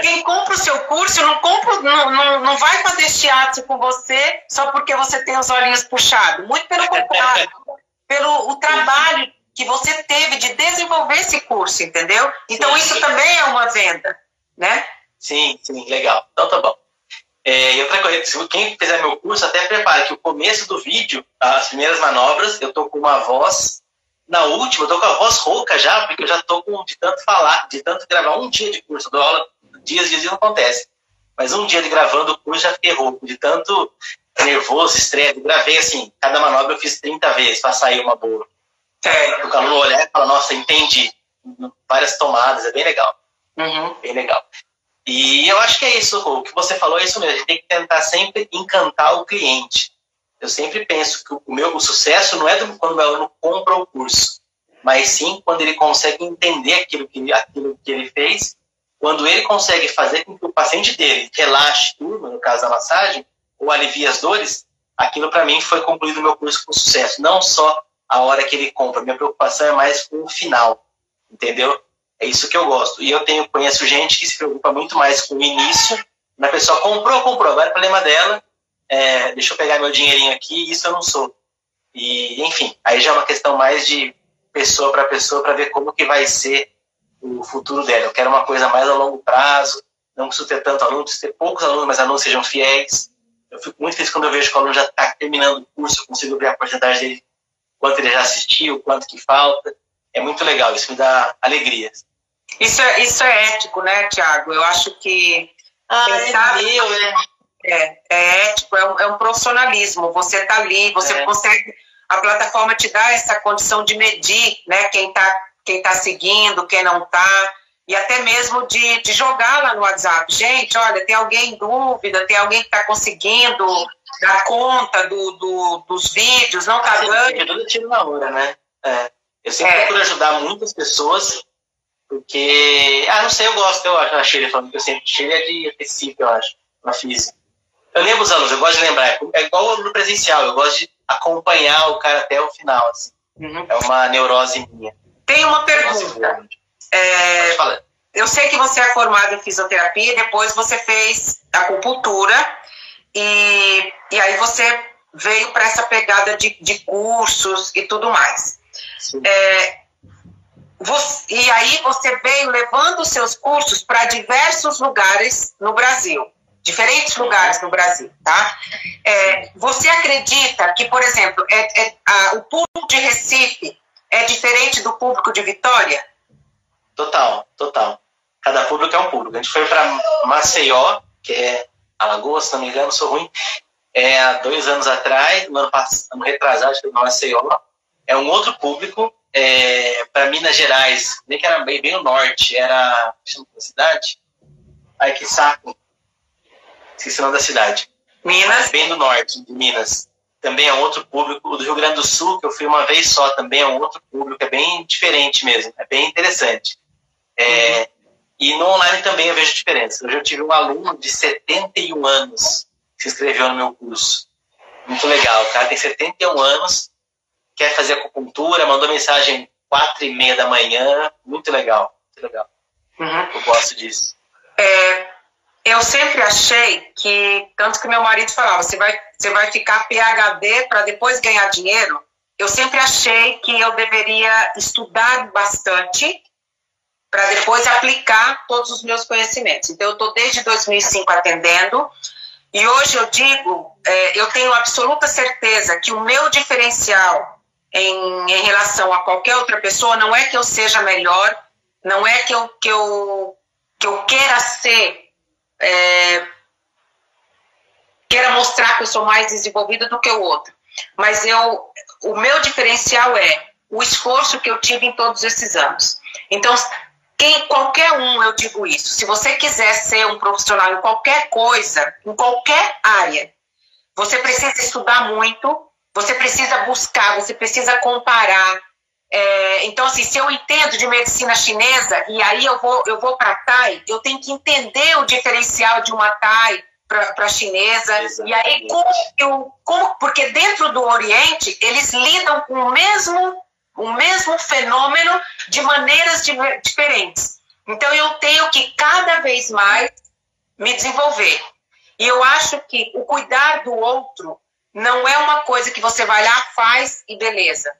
Quem compra o seu curso não, compra, não, não, não vai fazer teatro com você só porque você tem os olhinhos puxados. Muito pelo [LAUGHS] contrário. pelo o trabalho que você teve de desenvolver esse curso, entendeu? Então, isso também é uma venda, né? Sim, sim, legal. Então, tá bom. É, e outra coisa, quem fizer meu curso, até prepare que o começo do vídeo, as primeiras manobras, eu tô com uma voz. Na última, eu tô com a voz rouca já, porque eu já tô com de tanto falar, de tanto gravar um dia de curso, eu dou aula dias, dias não acontece. Mas um dia de gravando o curso já fiquei rouco, de tanto nervoso, estresse. Gravei assim, cada manobra eu fiz 30 vezes para sair uma boa. É, o aluno olhar e falar, nossa, entendi. Várias tomadas, é bem legal. Uhum. Bem legal. E eu acho que é isso, o que você falou é isso mesmo. A gente tem que tentar sempre encantar o cliente. Eu sempre penso que o meu o sucesso não é do, quando o aluno compra o curso, mas sim quando ele consegue entender aquilo que, aquilo que ele fez, quando ele consegue fazer com que o paciente dele relaxe tudo, no caso da massagem, ou alivie as dores, aquilo para mim foi concluído o meu curso com sucesso. Não só a hora que ele compra, minha preocupação é mais com o final, entendeu? É isso que eu gosto. E eu tenho, conheço gente que se preocupa muito mais com o início. Na pessoa comprou, comprou, agora é problema dela. É, deixa eu pegar meu dinheirinho aqui, isso eu não sou. E, enfim, aí já é uma questão mais de pessoa para pessoa para ver como que vai ser o futuro dela. Eu quero uma coisa mais a longo prazo, não preciso ter tanto aluno, preciso ter poucos alunos, mas alunos sejam fiéis. Eu fico muito feliz quando eu vejo que o aluno já está terminando o curso, eu consigo ver a porcentagem dele, quanto ele já assistiu, quanto que falta. É muito legal, isso me dá alegria. Isso é, isso é ético, né, Tiago? Eu acho que. Ah, é sabe, meu, né? É, é ético, é um, é um profissionalismo. Você está ali, você é. consegue. A plataforma te dá essa condição de medir né, quem está quem tá seguindo, quem não está, e até mesmo de, de jogar lá no WhatsApp. Gente, olha, tem alguém em dúvida, tem alguém que está conseguindo dar conta do, do, dos vídeos, não está dando. Tudo tiro na hora, né? É. Eu sempre é. procuro ajudar muitas pessoas porque, ah, não sei, eu gosto, eu acho, a Sheila falando que eu sempre, Sheila é de Recife, eu acho, na física. Eu lembro os alunos, eu gosto de lembrar, é igual no presencial, eu gosto de acompanhar o cara até o final, assim. Uhum. É uma neurose minha. Tem uma pergunta. É, eu sei que você é formado em fisioterapia, depois você fez acupuntura, e, e aí você veio para essa pegada de, de cursos e tudo mais. É, você, e aí você veio levando seus cursos para diversos lugares no Brasil, diferentes lugares no Brasil, tá? É, você acredita que, por exemplo, é, é a, o público de Recife é diferente do público de Vitória? Total, total. Cada público é um público. A gente foi para Maceió, que é Alagoas, se não me engano, sou ruim, é, há dois anos atrás, no ano, passado, retrasado, foi Maceió. É um outro público, é, para Minas Gerais, nem que era bem, bem no norte, era. Chama a cidade? Ai, que saco. Esqueci o nome da cidade. Minas. Bem do norte, de Minas. Também é outro público. O do Rio Grande do Sul, que eu fui uma vez só, também é um outro público. É bem diferente mesmo. É bem interessante. É, uhum. E no online também eu vejo diferença. Hoje eu tive um aluno de 71 anos que se inscreveu no meu curso. Muito legal. O cara tem 71 anos quer fazer acupuntura, mandou mensagem quatro e meia da manhã, muito legal, muito legal. Uhum. Eu gosto disso. É, eu sempre achei que, tanto que meu marido falava, você vai, você vai ficar PHD para depois ganhar dinheiro. Eu sempre achei que eu deveria estudar bastante para depois aplicar todos os meus conhecimentos. Então, eu estou desde 2005 atendendo e hoje eu digo, é, eu tenho absoluta certeza que o meu diferencial em, em relação a qualquer outra pessoa, não é que eu seja melhor, não é que eu, que eu, que eu queira ser, é, queira mostrar que eu sou mais desenvolvida do que o outro. Mas eu, o meu diferencial é o esforço que eu tive em todos esses anos. Então, quem, qualquer um, eu digo isso, se você quiser ser um profissional em qualquer coisa, em qualquer área, você precisa estudar muito, Você precisa buscar, você precisa comparar. É, então, assim, se eu entendo de medicina chinesa e aí eu vou, eu vou para Thai, eu tenho que entender o diferencial de uma Thai para a chinesa. Exatamente. E aí, como eu. Como, porque dentro do Oriente, eles lidam com o mesmo, o mesmo fenômeno de maneiras de, diferentes. Então, eu tenho que cada vez mais me desenvolver. E eu acho que o cuidar do outro não é uma coisa que você vai lá, faz e beleza.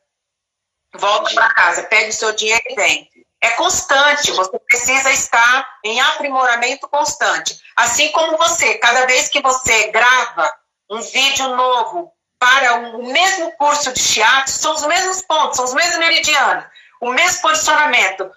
Volta para casa, pega o seu dinheiro e vem. É constante, você precisa estar em aprimoramento constante. Assim como você, cada vez que você grava um vídeo novo para o mesmo curso de shiatsu, são os mesmos pontos, são os mesmos meridianos, o mesmo posicionamento,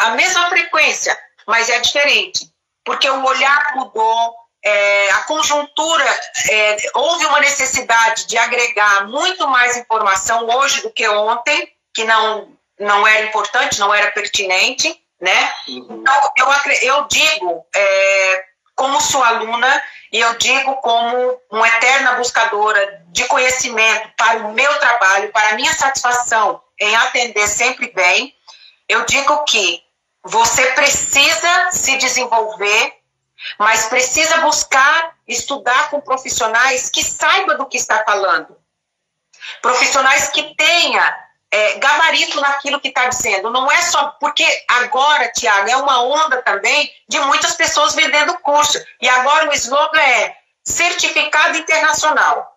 a mesma frequência, mas é diferente, porque o olhar mudou, é, a conjuntura, é, houve uma necessidade de agregar muito mais informação hoje do que ontem, que não, não era importante, não era pertinente, né? Uhum. Então, eu, eu digo, é, como sua aluna, e eu digo como uma eterna buscadora de conhecimento para o meu trabalho, para a minha satisfação em atender sempre bem, eu digo que você precisa se desenvolver mas precisa buscar estudar com profissionais que saibam do que está falando. Profissionais que tenha é, gabarito naquilo que está dizendo. Não é só porque agora, Tiago, é uma onda também de muitas pessoas vendendo curso. E agora o slogan é certificado internacional.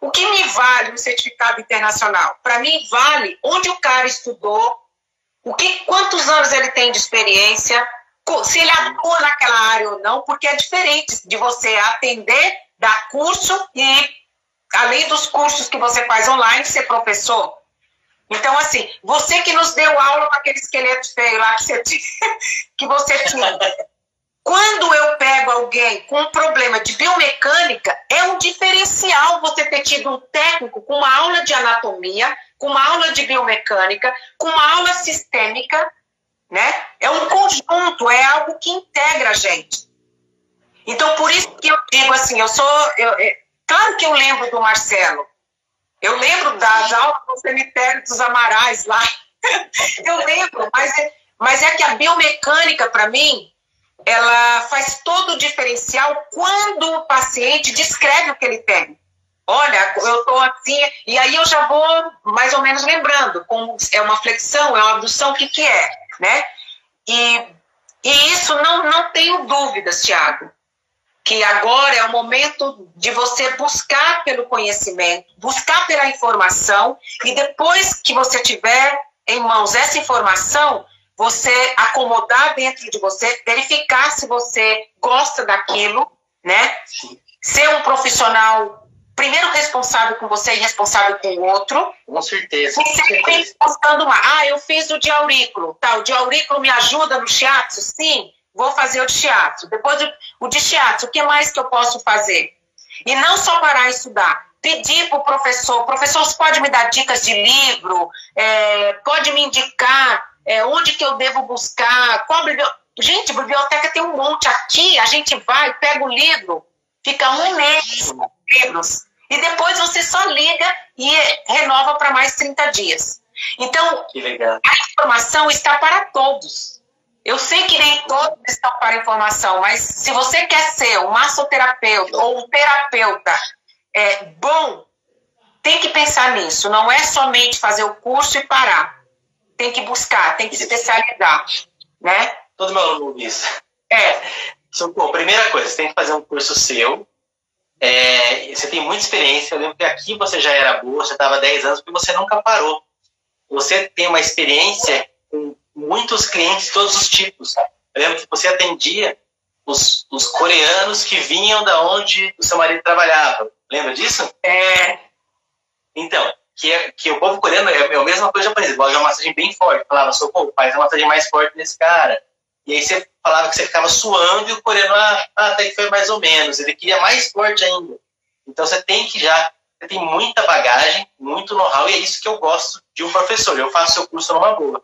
O que me vale um certificado internacional? Para mim vale onde o cara estudou, o que, quantos anos ele tem de experiência, se ele atua naquela área ou não, porque é diferente de você atender, dar curso e, além dos cursos que você faz online, ser professor. Então, assim, você que nos deu aula com aquele esqueleto feio lá que você tinha, [LAUGHS] que você tinha. Quando eu pego alguém com um problema de biomecânica, é um diferencial você ter tido um técnico com uma aula de anatomia, com uma aula de biomecânica, com uma aula sistêmica, né? É um conjunto, é algo que integra a gente. Então, por isso que eu digo assim, eu sou. Eu, é, claro que eu lembro do Marcelo. Eu lembro das aulas no cemitério dos Amarais lá. [LAUGHS] eu lembro, mas é, mas é que a biomecânica, para mim, ela faz todo o diferencial quando o paciente descreve o que ele tem. Olha, eu estou assim, e aí eu já vou mais ou menos lembrando como é uma flexão, é uma abdução, o que, que é né? E, e isso não, não tenho dúvidas, Tiago, que agora é o momento de você buscar pelo conhecimento, buscar pela informação, e depois que você tiver em mãos essa informação, você acomodar dentro de você, verificar se você gosta daquilo, né? Ser um profissional primeiro responsável com você e responsável com o outro. Com certeza. E sempre postando uma. Ah, eu fiz o diaurículo. Tá, o diaurículo me ajuda no shiatsu? Sim, vou fazer o de shiatsu. Depois o de shiatsu, o que mais que eu posso fazer? E não só parar e estudar. Pedir para o professor, professor, você pode me dar dicas de livro? É, pode me indicar é, onde que eu devo buscar? Qual biblioteca? Gente, biblioteca tem um monte aqui, a gente vai, pega o livro, fica um mês livros. E depois você só liga e renova para mais 30 dias. Então, a informação está para todos. Eu sei que nem todos estão para informação, mas se você quer ser um massoterapeuta ou um terapeuta é, bom, tem que pensar nisso. Não é somente fazer o curso e parar. Tem que buscar, tem que se especializar, né? Todo meu aluno diz. É. Socorro, primeira coisa, você tem que fazer um curso seu, é, você tem muita experiência. Eu lembro que aqui você já era boa, você estava 10 anos, porque você nunca parou. Você tem uma experiência com muitos clientes de todos os tipos. Eu lembro que você atendia os, os coreanos que vinham da onde o seu marido trabalhava. Lembra disso? É. Então, que, é, que o povo coreano é, é a mesma coisa japonesa. Gosta de uma massagem bem forte. Falava, socorro, faz uma massagem mais forte nesse cara. E aí você falava que você ficava suando e o coreano, ah, até que foi mais ou menos. Ele queria mais forte ainda. Então você tem que já, você tem muita bagagem, muito know-how, e é isso que eu gosto de um professor. Eu faço seu curso numa boa.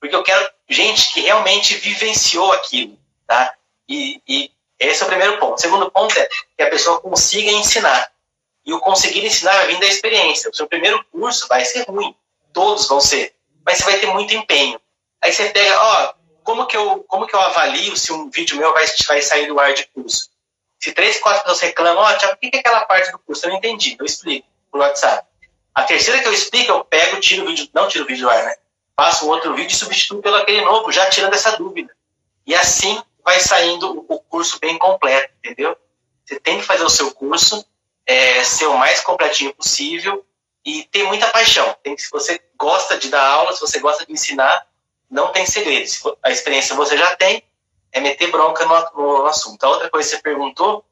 Porque eu quero gente que realmente vivenciou aquilo, tá? E, e esse é o primeiro ponto. O segundo ponto é que a pessoa consiga ensinar. E o conseguir ensinar vai vir da experiência. O seu primeiro curso vai ser ruim. Todos vão ser. Mas você vai ter muito empenho. Aí você pega, ó, como que eu, como que eu avalio se um vídeo meu vai, vai sair do ar de curso? Se três, quatro pessoas reclamam, ó, Tiago, o que é aquela parte do curso? Eu não entendi. Eu explico por WhatsApp. A terceira que eu explico, eu pego, tiro o vídeo, não tiro o vídeo do ar, né? Faço um outro vídeo e substituo pelo aquele novo, já tirando essa dúvida. E assim vai saindo o curso bem completo, entendeu? Você tem que fazer o seu curso, é, ser o mais completinho possível e ter muita paixão. Tem, se você gosta de dar aula, se você gosta de ensinar, não tem segredo. A experiência você já tem, é meter bronca no, no, assunto. A outra coisa que você perguntou,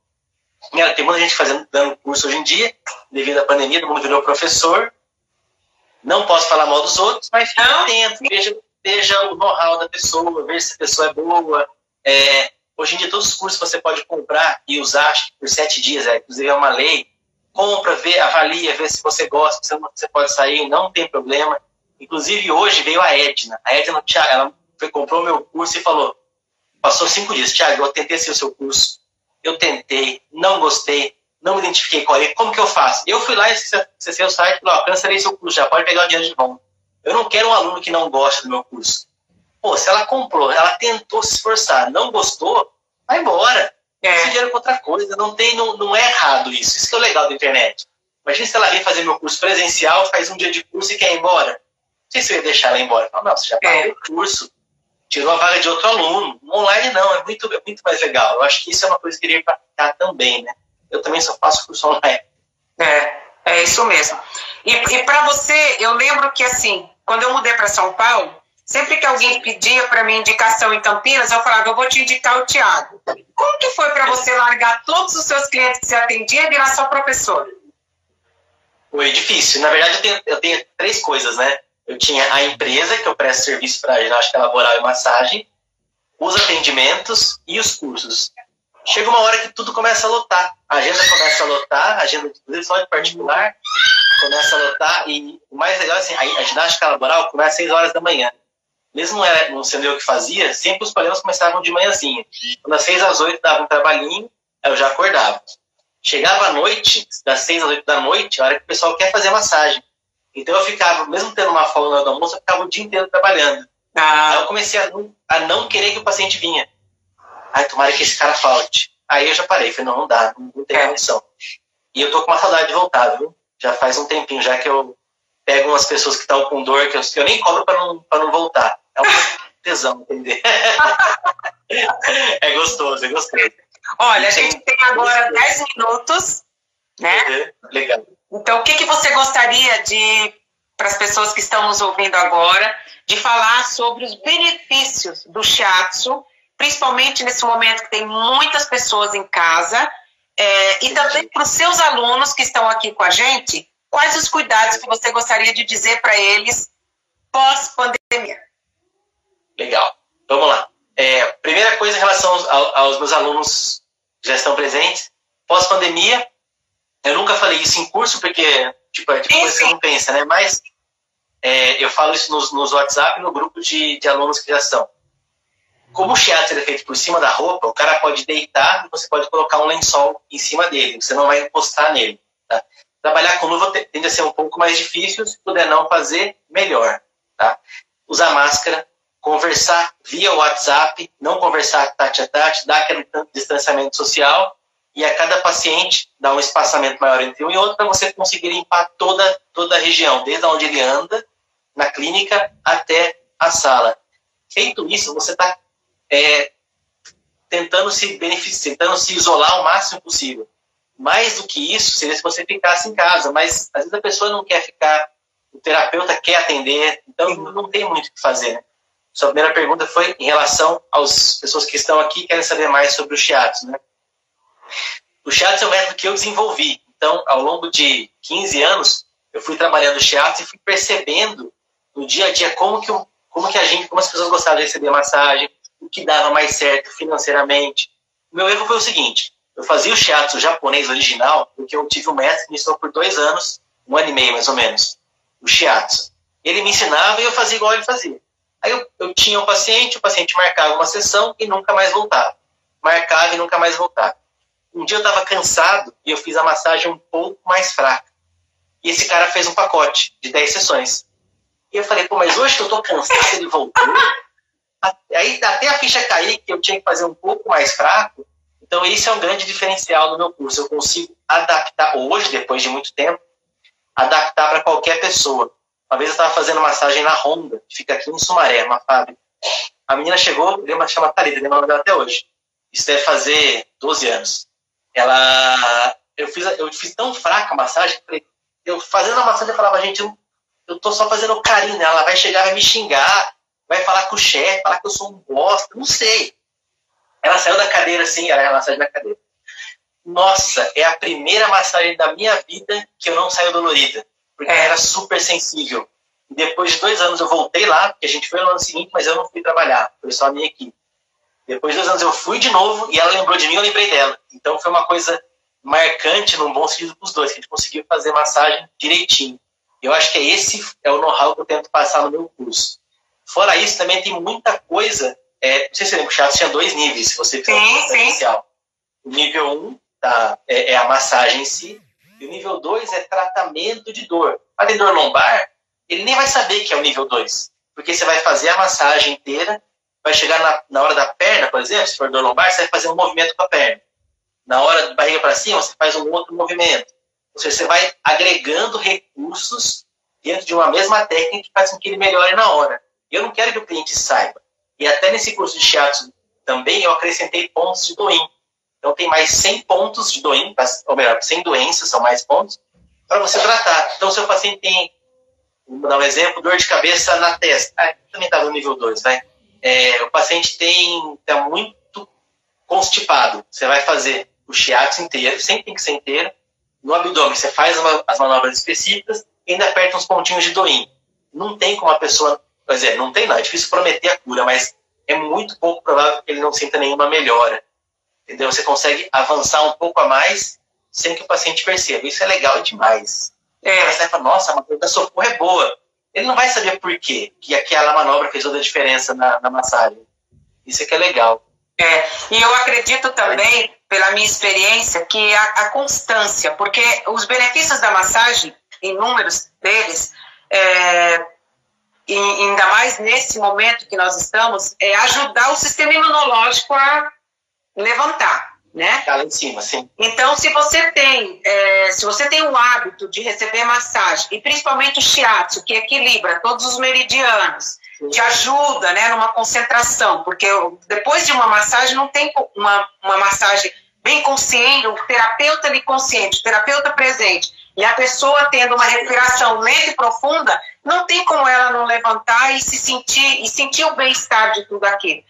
tem muita gente fazendo, dando curso hoje em dia, devido à pandemia, todo mundo virou professor. Não posso falar mal dos outros, mas fique atento, veja, veja o know-how da pessoa, veja se a pessoa é boa. É, hoje em dia, todos os cursos você pode comprar e usar por sete dias, é, inclusive é uma lei. Compra, vê, avalia, vê se você gosta, se você pode sair, não tem problema. Inclusive, hoje veio a Edna. A Edna, ela foi, comprou meu curso e falou: passou cinco dias, Tiago, eu tentei ser o seu curso. Eu tentei, não gostei, não me identifiquei com ele. Como que eu faço? Eu fui lá e acessei o site e falei: ó, cancelei seu curso, já pode pegar o dinheiro de volta. Eu não quero um aluno que não gosta do meu curso. Pô, se ela comprou, ela tentou se esforçar, não gostou, vai embora. É. Esse dinheiro com outra coisa. Não, tem, não, não é errado isso. Isso que é o legal da internet. Imagina se ela vem fazer meu curso presencial, faz um dia de curso e quer ir embora sei se eu ia deixar ela embora. Não, não, você já pagou é. o curso, tirou a vaga de outro aluno. Online não, é muito, é muito mais legal. Eu acho que isso é uma coisa que iria praticar também, né? Eu também só faço curso online. É, é isso mesmo. E, e para você, eu lembro que assim, quando eu mudei para São Paulo, sempre que alguém pedia para mim indicação em Campinas, eu falava, eu vou te indicar o Tiago. Como que foi para você largar todos os seus clientes que você atendia e virar só professor? Foi difícil. Na verdade, eu tenho, eu tenho três coisas, né? Eu tinha a empresa, que eu presto serviço para ginástica laboral e massagem, os atendimentos e os cursos. Chega uma hora que tudo começa a lotar. A agenda começa a lotar, a agenda de só de particular começa a lotar. E o mais legal é assim, a, ginástica laboral começa às 6 horas da manhã. Mesmo não sendo eu que fazia, sempre os problemas começavam de manhãzinha. Quando às 6 às 8 dava um trabalhinho, eu já acordava. Chegava à noite, das 6 às 8 da noite, a hora que o pessoal quer fazer massagem. Então eu ficava, mesmo tendo uma folga na do almoço, eu ficava o dia inteiro trabalhando. Ah. Aí eu comecei a não, a não querer que o paciente vinha. Ai, tomara que esse cara falte. Aí eu já parei, falei, não, não dá, não, não tem é. condição. E eu tô com uma saudade de voltar, viu? Já faz um tempinho já que eu pego umas pessoas que estão com dor, que eu, que eu nem cobro para não, pra não voltar. É um [LAUGHS] tesão, entender? [LAUGHS] é gostoso, é gostoso. Olha, a gente tem agora 10 minutos, né? Uhum, legal. Então, o que, que você gostaria de, para as pessoas que estão nos ouvindo agora, de falar sobre os benefícios do shiatsu, principalmente nesse momento que tem muitas pessoas em casa, é, e também para os seus alunos que estão aqui com a gente, quais os cuidados que você gostaria de dizer para eles pós-pandemia? Legal. Vamos lá. É, primeira coisa em relação aos, aos meus alunos que já estão presentes, pós-pandemia, eu nunca falei isso em curso, porque tipo, é tipo coisa que você não pensa, né? Mas é, eu falo isso nos, nos WhatsApp no grupo de, de alunos que já estão. Como o shiatsu é feito por cima da roupa, o cara pode deitar e você pode colocar um lençol em cima dele, você não vai encostar nele. Tá? Trabalhar com luva tende a ser um pouco mais difícil, se puder não fazer, melhor. Tá? Usar máscara, conversar via WhatsApp, não conversar tete a tete, dar aquele distanciamento social e a cada paciente dá um espaçamento maior entre um e outro para você conseguir limpar toda, toda a região, desde onde ele anda, na clínica, até a sala. Feito isso, você está é, tentando se beneficiar, tentando se isolar o máximo possível. Mais do que isso, seria se você ficasse em casa, mas às vezes a pessoa não quer ficar, o terapeuta quer atender, então não tem muito o que fazer. Né? Sua primeira pergunta foi em relação às pessoas que estão aqui e querem saber mais sobre o shiatsu, né? O shiatsu é um método que eu desenvolvi. Então, ao longo de 15 anos, eu fui trabalhando o shiatsu e fui percebendo no dia a dia como que, como que a gente, como as pessoas gostavam de receber massagem, o que dava mais certo financeiramente. O meu erro foi o seguinte, eu fazia o shiatsu japonês original, porque eu tive um mestre que me ensinou por dois anos, um ano e meio mais ou menos, o shiatsu. Ele me ensinava e eu fazia igual ele fazia. Aí eu, eu tinha um paciente, o paciente marcava uma sessão e nunca mais voltava. Marcava e nunca mais voltava. Um dia eu estava cansado e eu fiz a massagem um pouco mais fraca. E esse cara fez um pacote de 10 sessões. E eu falei, pô, mas hoje que eu tô cansado, ele voltou. Aí até a ficha cair, que eu tinha que fazer um pouco mais fraco. Então, esse é um grande diferencial do meu curso. Eu consigo adaptar, hoje, depois de muito tempo, adaptar para qualquer pessoa. Uma vez eu estava fazendo massagem na Honda, que fica aqui em Sumaré, uma fábrica. A menina chegou, lembra, chama Thalita, lembra o nome dela até hoje. Isso deve fazer 12 anos. Ela, eu fiz, eu fiz tão fraca a massagem, eu fazendo a massagem eu falava, gente, eu, eu tô só fazendo carinho nela, ela vai chegar, vai me xingar, vai falar com o chefe, falar que eu sou um bosta, não sei. Ela saiu da cadeira assim, era a massagem da cadeira. Nossa, é a primeira massagem da minha vida que eu não saio dolorida, porque ela era super sensível. E depois de dois anos eu voltei lá, porque a gente foi no ano seguinte, mas eu não fui trabalhar, foi só a minha equipe. Depois de dois anos eu fui de novo e ela lembrou de mim, eu lembrei dela. Então foi uma coisa marcante, num bom sentido para os dois, que a gente conseguiu fazer massagem direitinho. Eu acho que é esse é o know-how que eu tento passar no meu curso. Fora isso, também tem muita coisa. É, não sei se você lembra, o Chato tinha dois níveis, se você fizer sim, sim. inicial. O nível 1 um, tá, é, é, a massagem em si, e o nível 2 é tratamento de dor. Para dor lombar, ele nem vai saber que é o nível 2, porque você vai fazer a massagem inteira, vai chegar na, na hora da perna, por exemplo, se for dor lombar, você vai fazer um movimento com a perna. Na hora de barriga para cima, você faz um outro movimento. Ou seja, você vai agregando recursos dentro de uma mesma técnica que faz com que ele melhore na hora. Eu não quero que o cliente saiba. E até nesse curso de shiatsu também eu acrescentei pontos de doin. Então tem mais 100 pontos de doin, ou melhor, 100 doenças são mais pontos, para você tratar. Então, se o paciente tem, vou dar um exemplo, dor de cabeça na testa. Ah, também está no nível 2, vai. É, o paciente tem está muito constipado. Você vai fazer o shiatsu inteiro, sempre tem que ser inteiro. No abdômen, você faz as manobras específicas e ainda aperta uns pontinhos de doin. Não tem como a pessoa Quer dizer, não tem não, é difícil prometer a cura, mas é muito pouco provável que ele não sinta nenhuma melhora. Entendeu? Você consegue avançar um pouco a mais sem que o paciente perceba. Isso é legal demais. É. Você vai falar, nossa, a manobra da socorro é boa. Ele não vai saber por quê que aquela manobra fez toda a diferença na, na massagem. Isso é que é legal. É, e eu acredito também, pela minha experiência, que a, a constância, porque os benefícios da massagem, inúmeros deles, é, e ainda mais nesse momento que nós estamos, é ajudar o sistema imunológico a levantar, né? Tá lá em cima, sim. Então, se você tem, é, se você tem o hábito de receber massagem, e principalmente o shiatsu, que equilibra todos os meridianos, sim. te ajuda, né, numa concentração, porque depois de uma massagem não tem uma, uma massagem bem consciente, o terapeuta ali consciente, o terapeuta presente, e a pessoa tendo uma respiração lenta e profunda, não tem como ela não levantar e se sentir e sentir o bem-estar de tudo aquilo.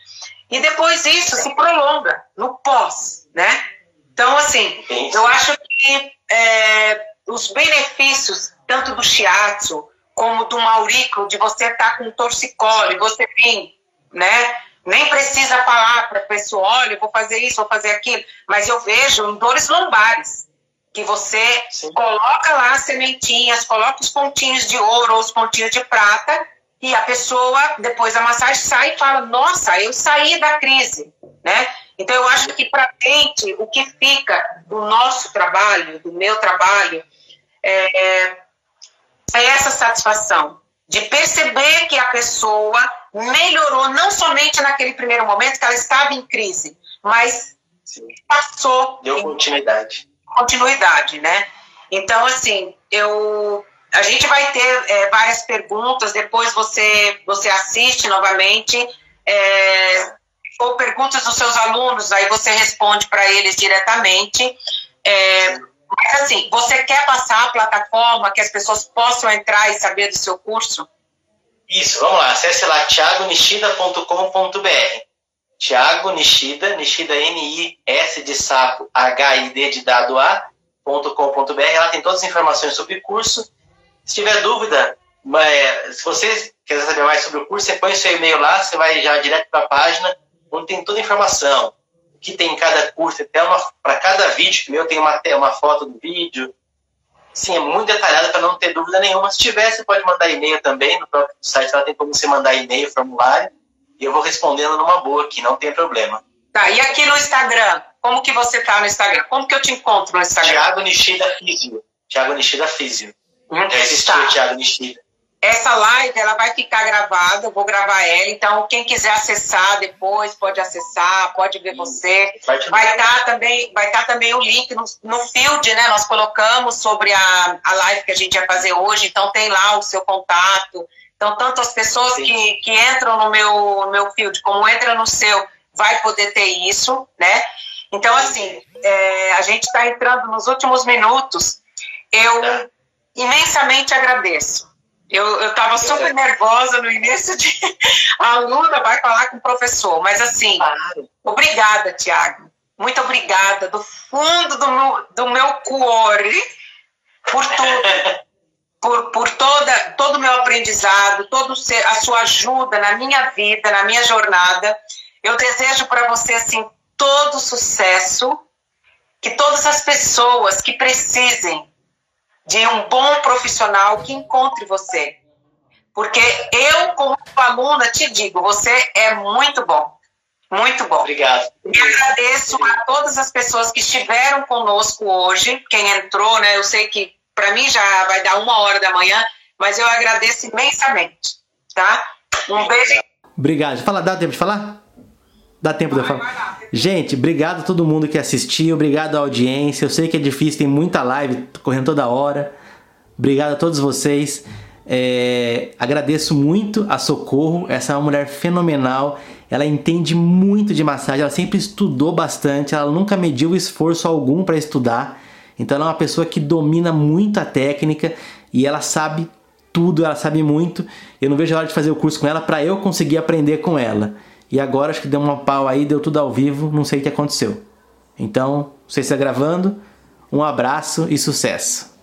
E depois isso se prolonga no pós, né? Então, assim, eu acho que é, os benefícios, tanto do shiatsu como do maurículo, de você estar tá com torcicolo, você vir, né? Nem precisa falar para a pessoa, olha, vou fazer isso, vou fazer aquilo. Mas eu vejo em dores lombares que você Sim. coloca lá as sementinhas, coloca os pontinhos de ouro ou os pontinhos de prata e a pessoa, depois da massagem, sai e fala, nossa, eu saí da crise, né? Então, eu acho que para gente, o que fica do nosso trabalho, do meu trabalho, é, é essa satisfação de perceber que a pessoa melhorou, não somente naquele primeiro momento que ela estava em crise, mas Sim. passou. Deu continuidade continuidade, né? Então, assim, eu a gente vai ter é, várias perguntas, depois você, você assiste novamente, é, ou perguntas dos seus alunos, aí você responde para eles diretamente. É, mas, assim, você quer passar a plataforma que as pessoas possam entrar e saber do seu curso? Isso, vamos lá, acesse lá thiagonishida.com.br. Tiago Nishida, Nishida N-I-S de sapo, H-I-D de dado A.com.br. Ela tem todas as informações sobre o curso. Se tiver dúvida, se você quiser saber mais sobre o curso, você põe seu e-mail lá, você vai já direto para a página, onde tem toda a informação. O que tem em cada curso, até para cada vídeo, meu tem uma, uma foto do vídeo. Sim, é muito detalhada para não ter dúvida nenhuma. Se tiver, você pode mandar e-mail também, no próprio site lá tem como você mandar e-mail, formulário e eu vou respondendo numa boa aqui, não tem problema. Tá, e aqui no Instagram? como que você tá no Instagram? Como que eu te encontro no Instagram? Tiago Nishida Físio. Tiago Nishida Físio. Hum, Já existiu tá. Tiago Nishida. Essa live ela vai ficar gravada, eu vou gravar ela, então quem quiser acessar depois pode acessar, pode ver você. Vai estar tá também, vai estar tá também o link no, no field, né? Nós colocamos sobre a, a live que a gente vai fazer hoje, então tem lá o seu contato. Então, tanto as pessoas que, que entram no meu, no meu field como entram no seu, vai poder ter isso, né? Então, assim, é, a gente está entrando nos últimos minutos. Eu imensamente agradeço eu estava super nervosa no início de [LAUGHS] a aluna vai falar com o professor, mas assim, obrigada, Tiago. Muito obrigada do fundo do meu, do meu cuore por tudo. [LAUGHS] por, por toda, todo o meu aprendizado, todo a sua ajuda na minha vida, na minha jornada. Eu desejo para você assim todo sucesso, que todas as pessoas que precisem de um bom profissional que encontre você. Porque eu, como aluna, te digo, você é muito bom. Muito bom. Obrigado. E agradeço a todas as pessoas que estiveram conosco hoje, quem entrou, né? Eu sei que para mim já vai dar uma hora da manhã, mas eu agradeço imensamente, tá? Um beijo. Obrigado. Fala, dá tempo de falar? Dá tempo vai, de falar? Gente, obrigado a todo mundo que assistiu, obrigado à audiência. Eu sei que é difícil, tem muita live correndo toda hora. Obrigado a todos vocês. É, agradeço muito a Socorro, essa é uma mulher fenomenal. Ela entende muito de massagem, ela sempre estudou bastante, ela nunca mediu esforço algum para estudar. Então ela é uma pessoa que domina muito a técnica e ela sabe tudo, ela sabe muito. Eu não vejo a hora de fazer o curso com ela para eu conseguir aprender com ela. E agora acho que deu uma pau aí, deu tudo ao vivo, não sei o que aconteceu. Então, você está gravando, um abraço e sucesso!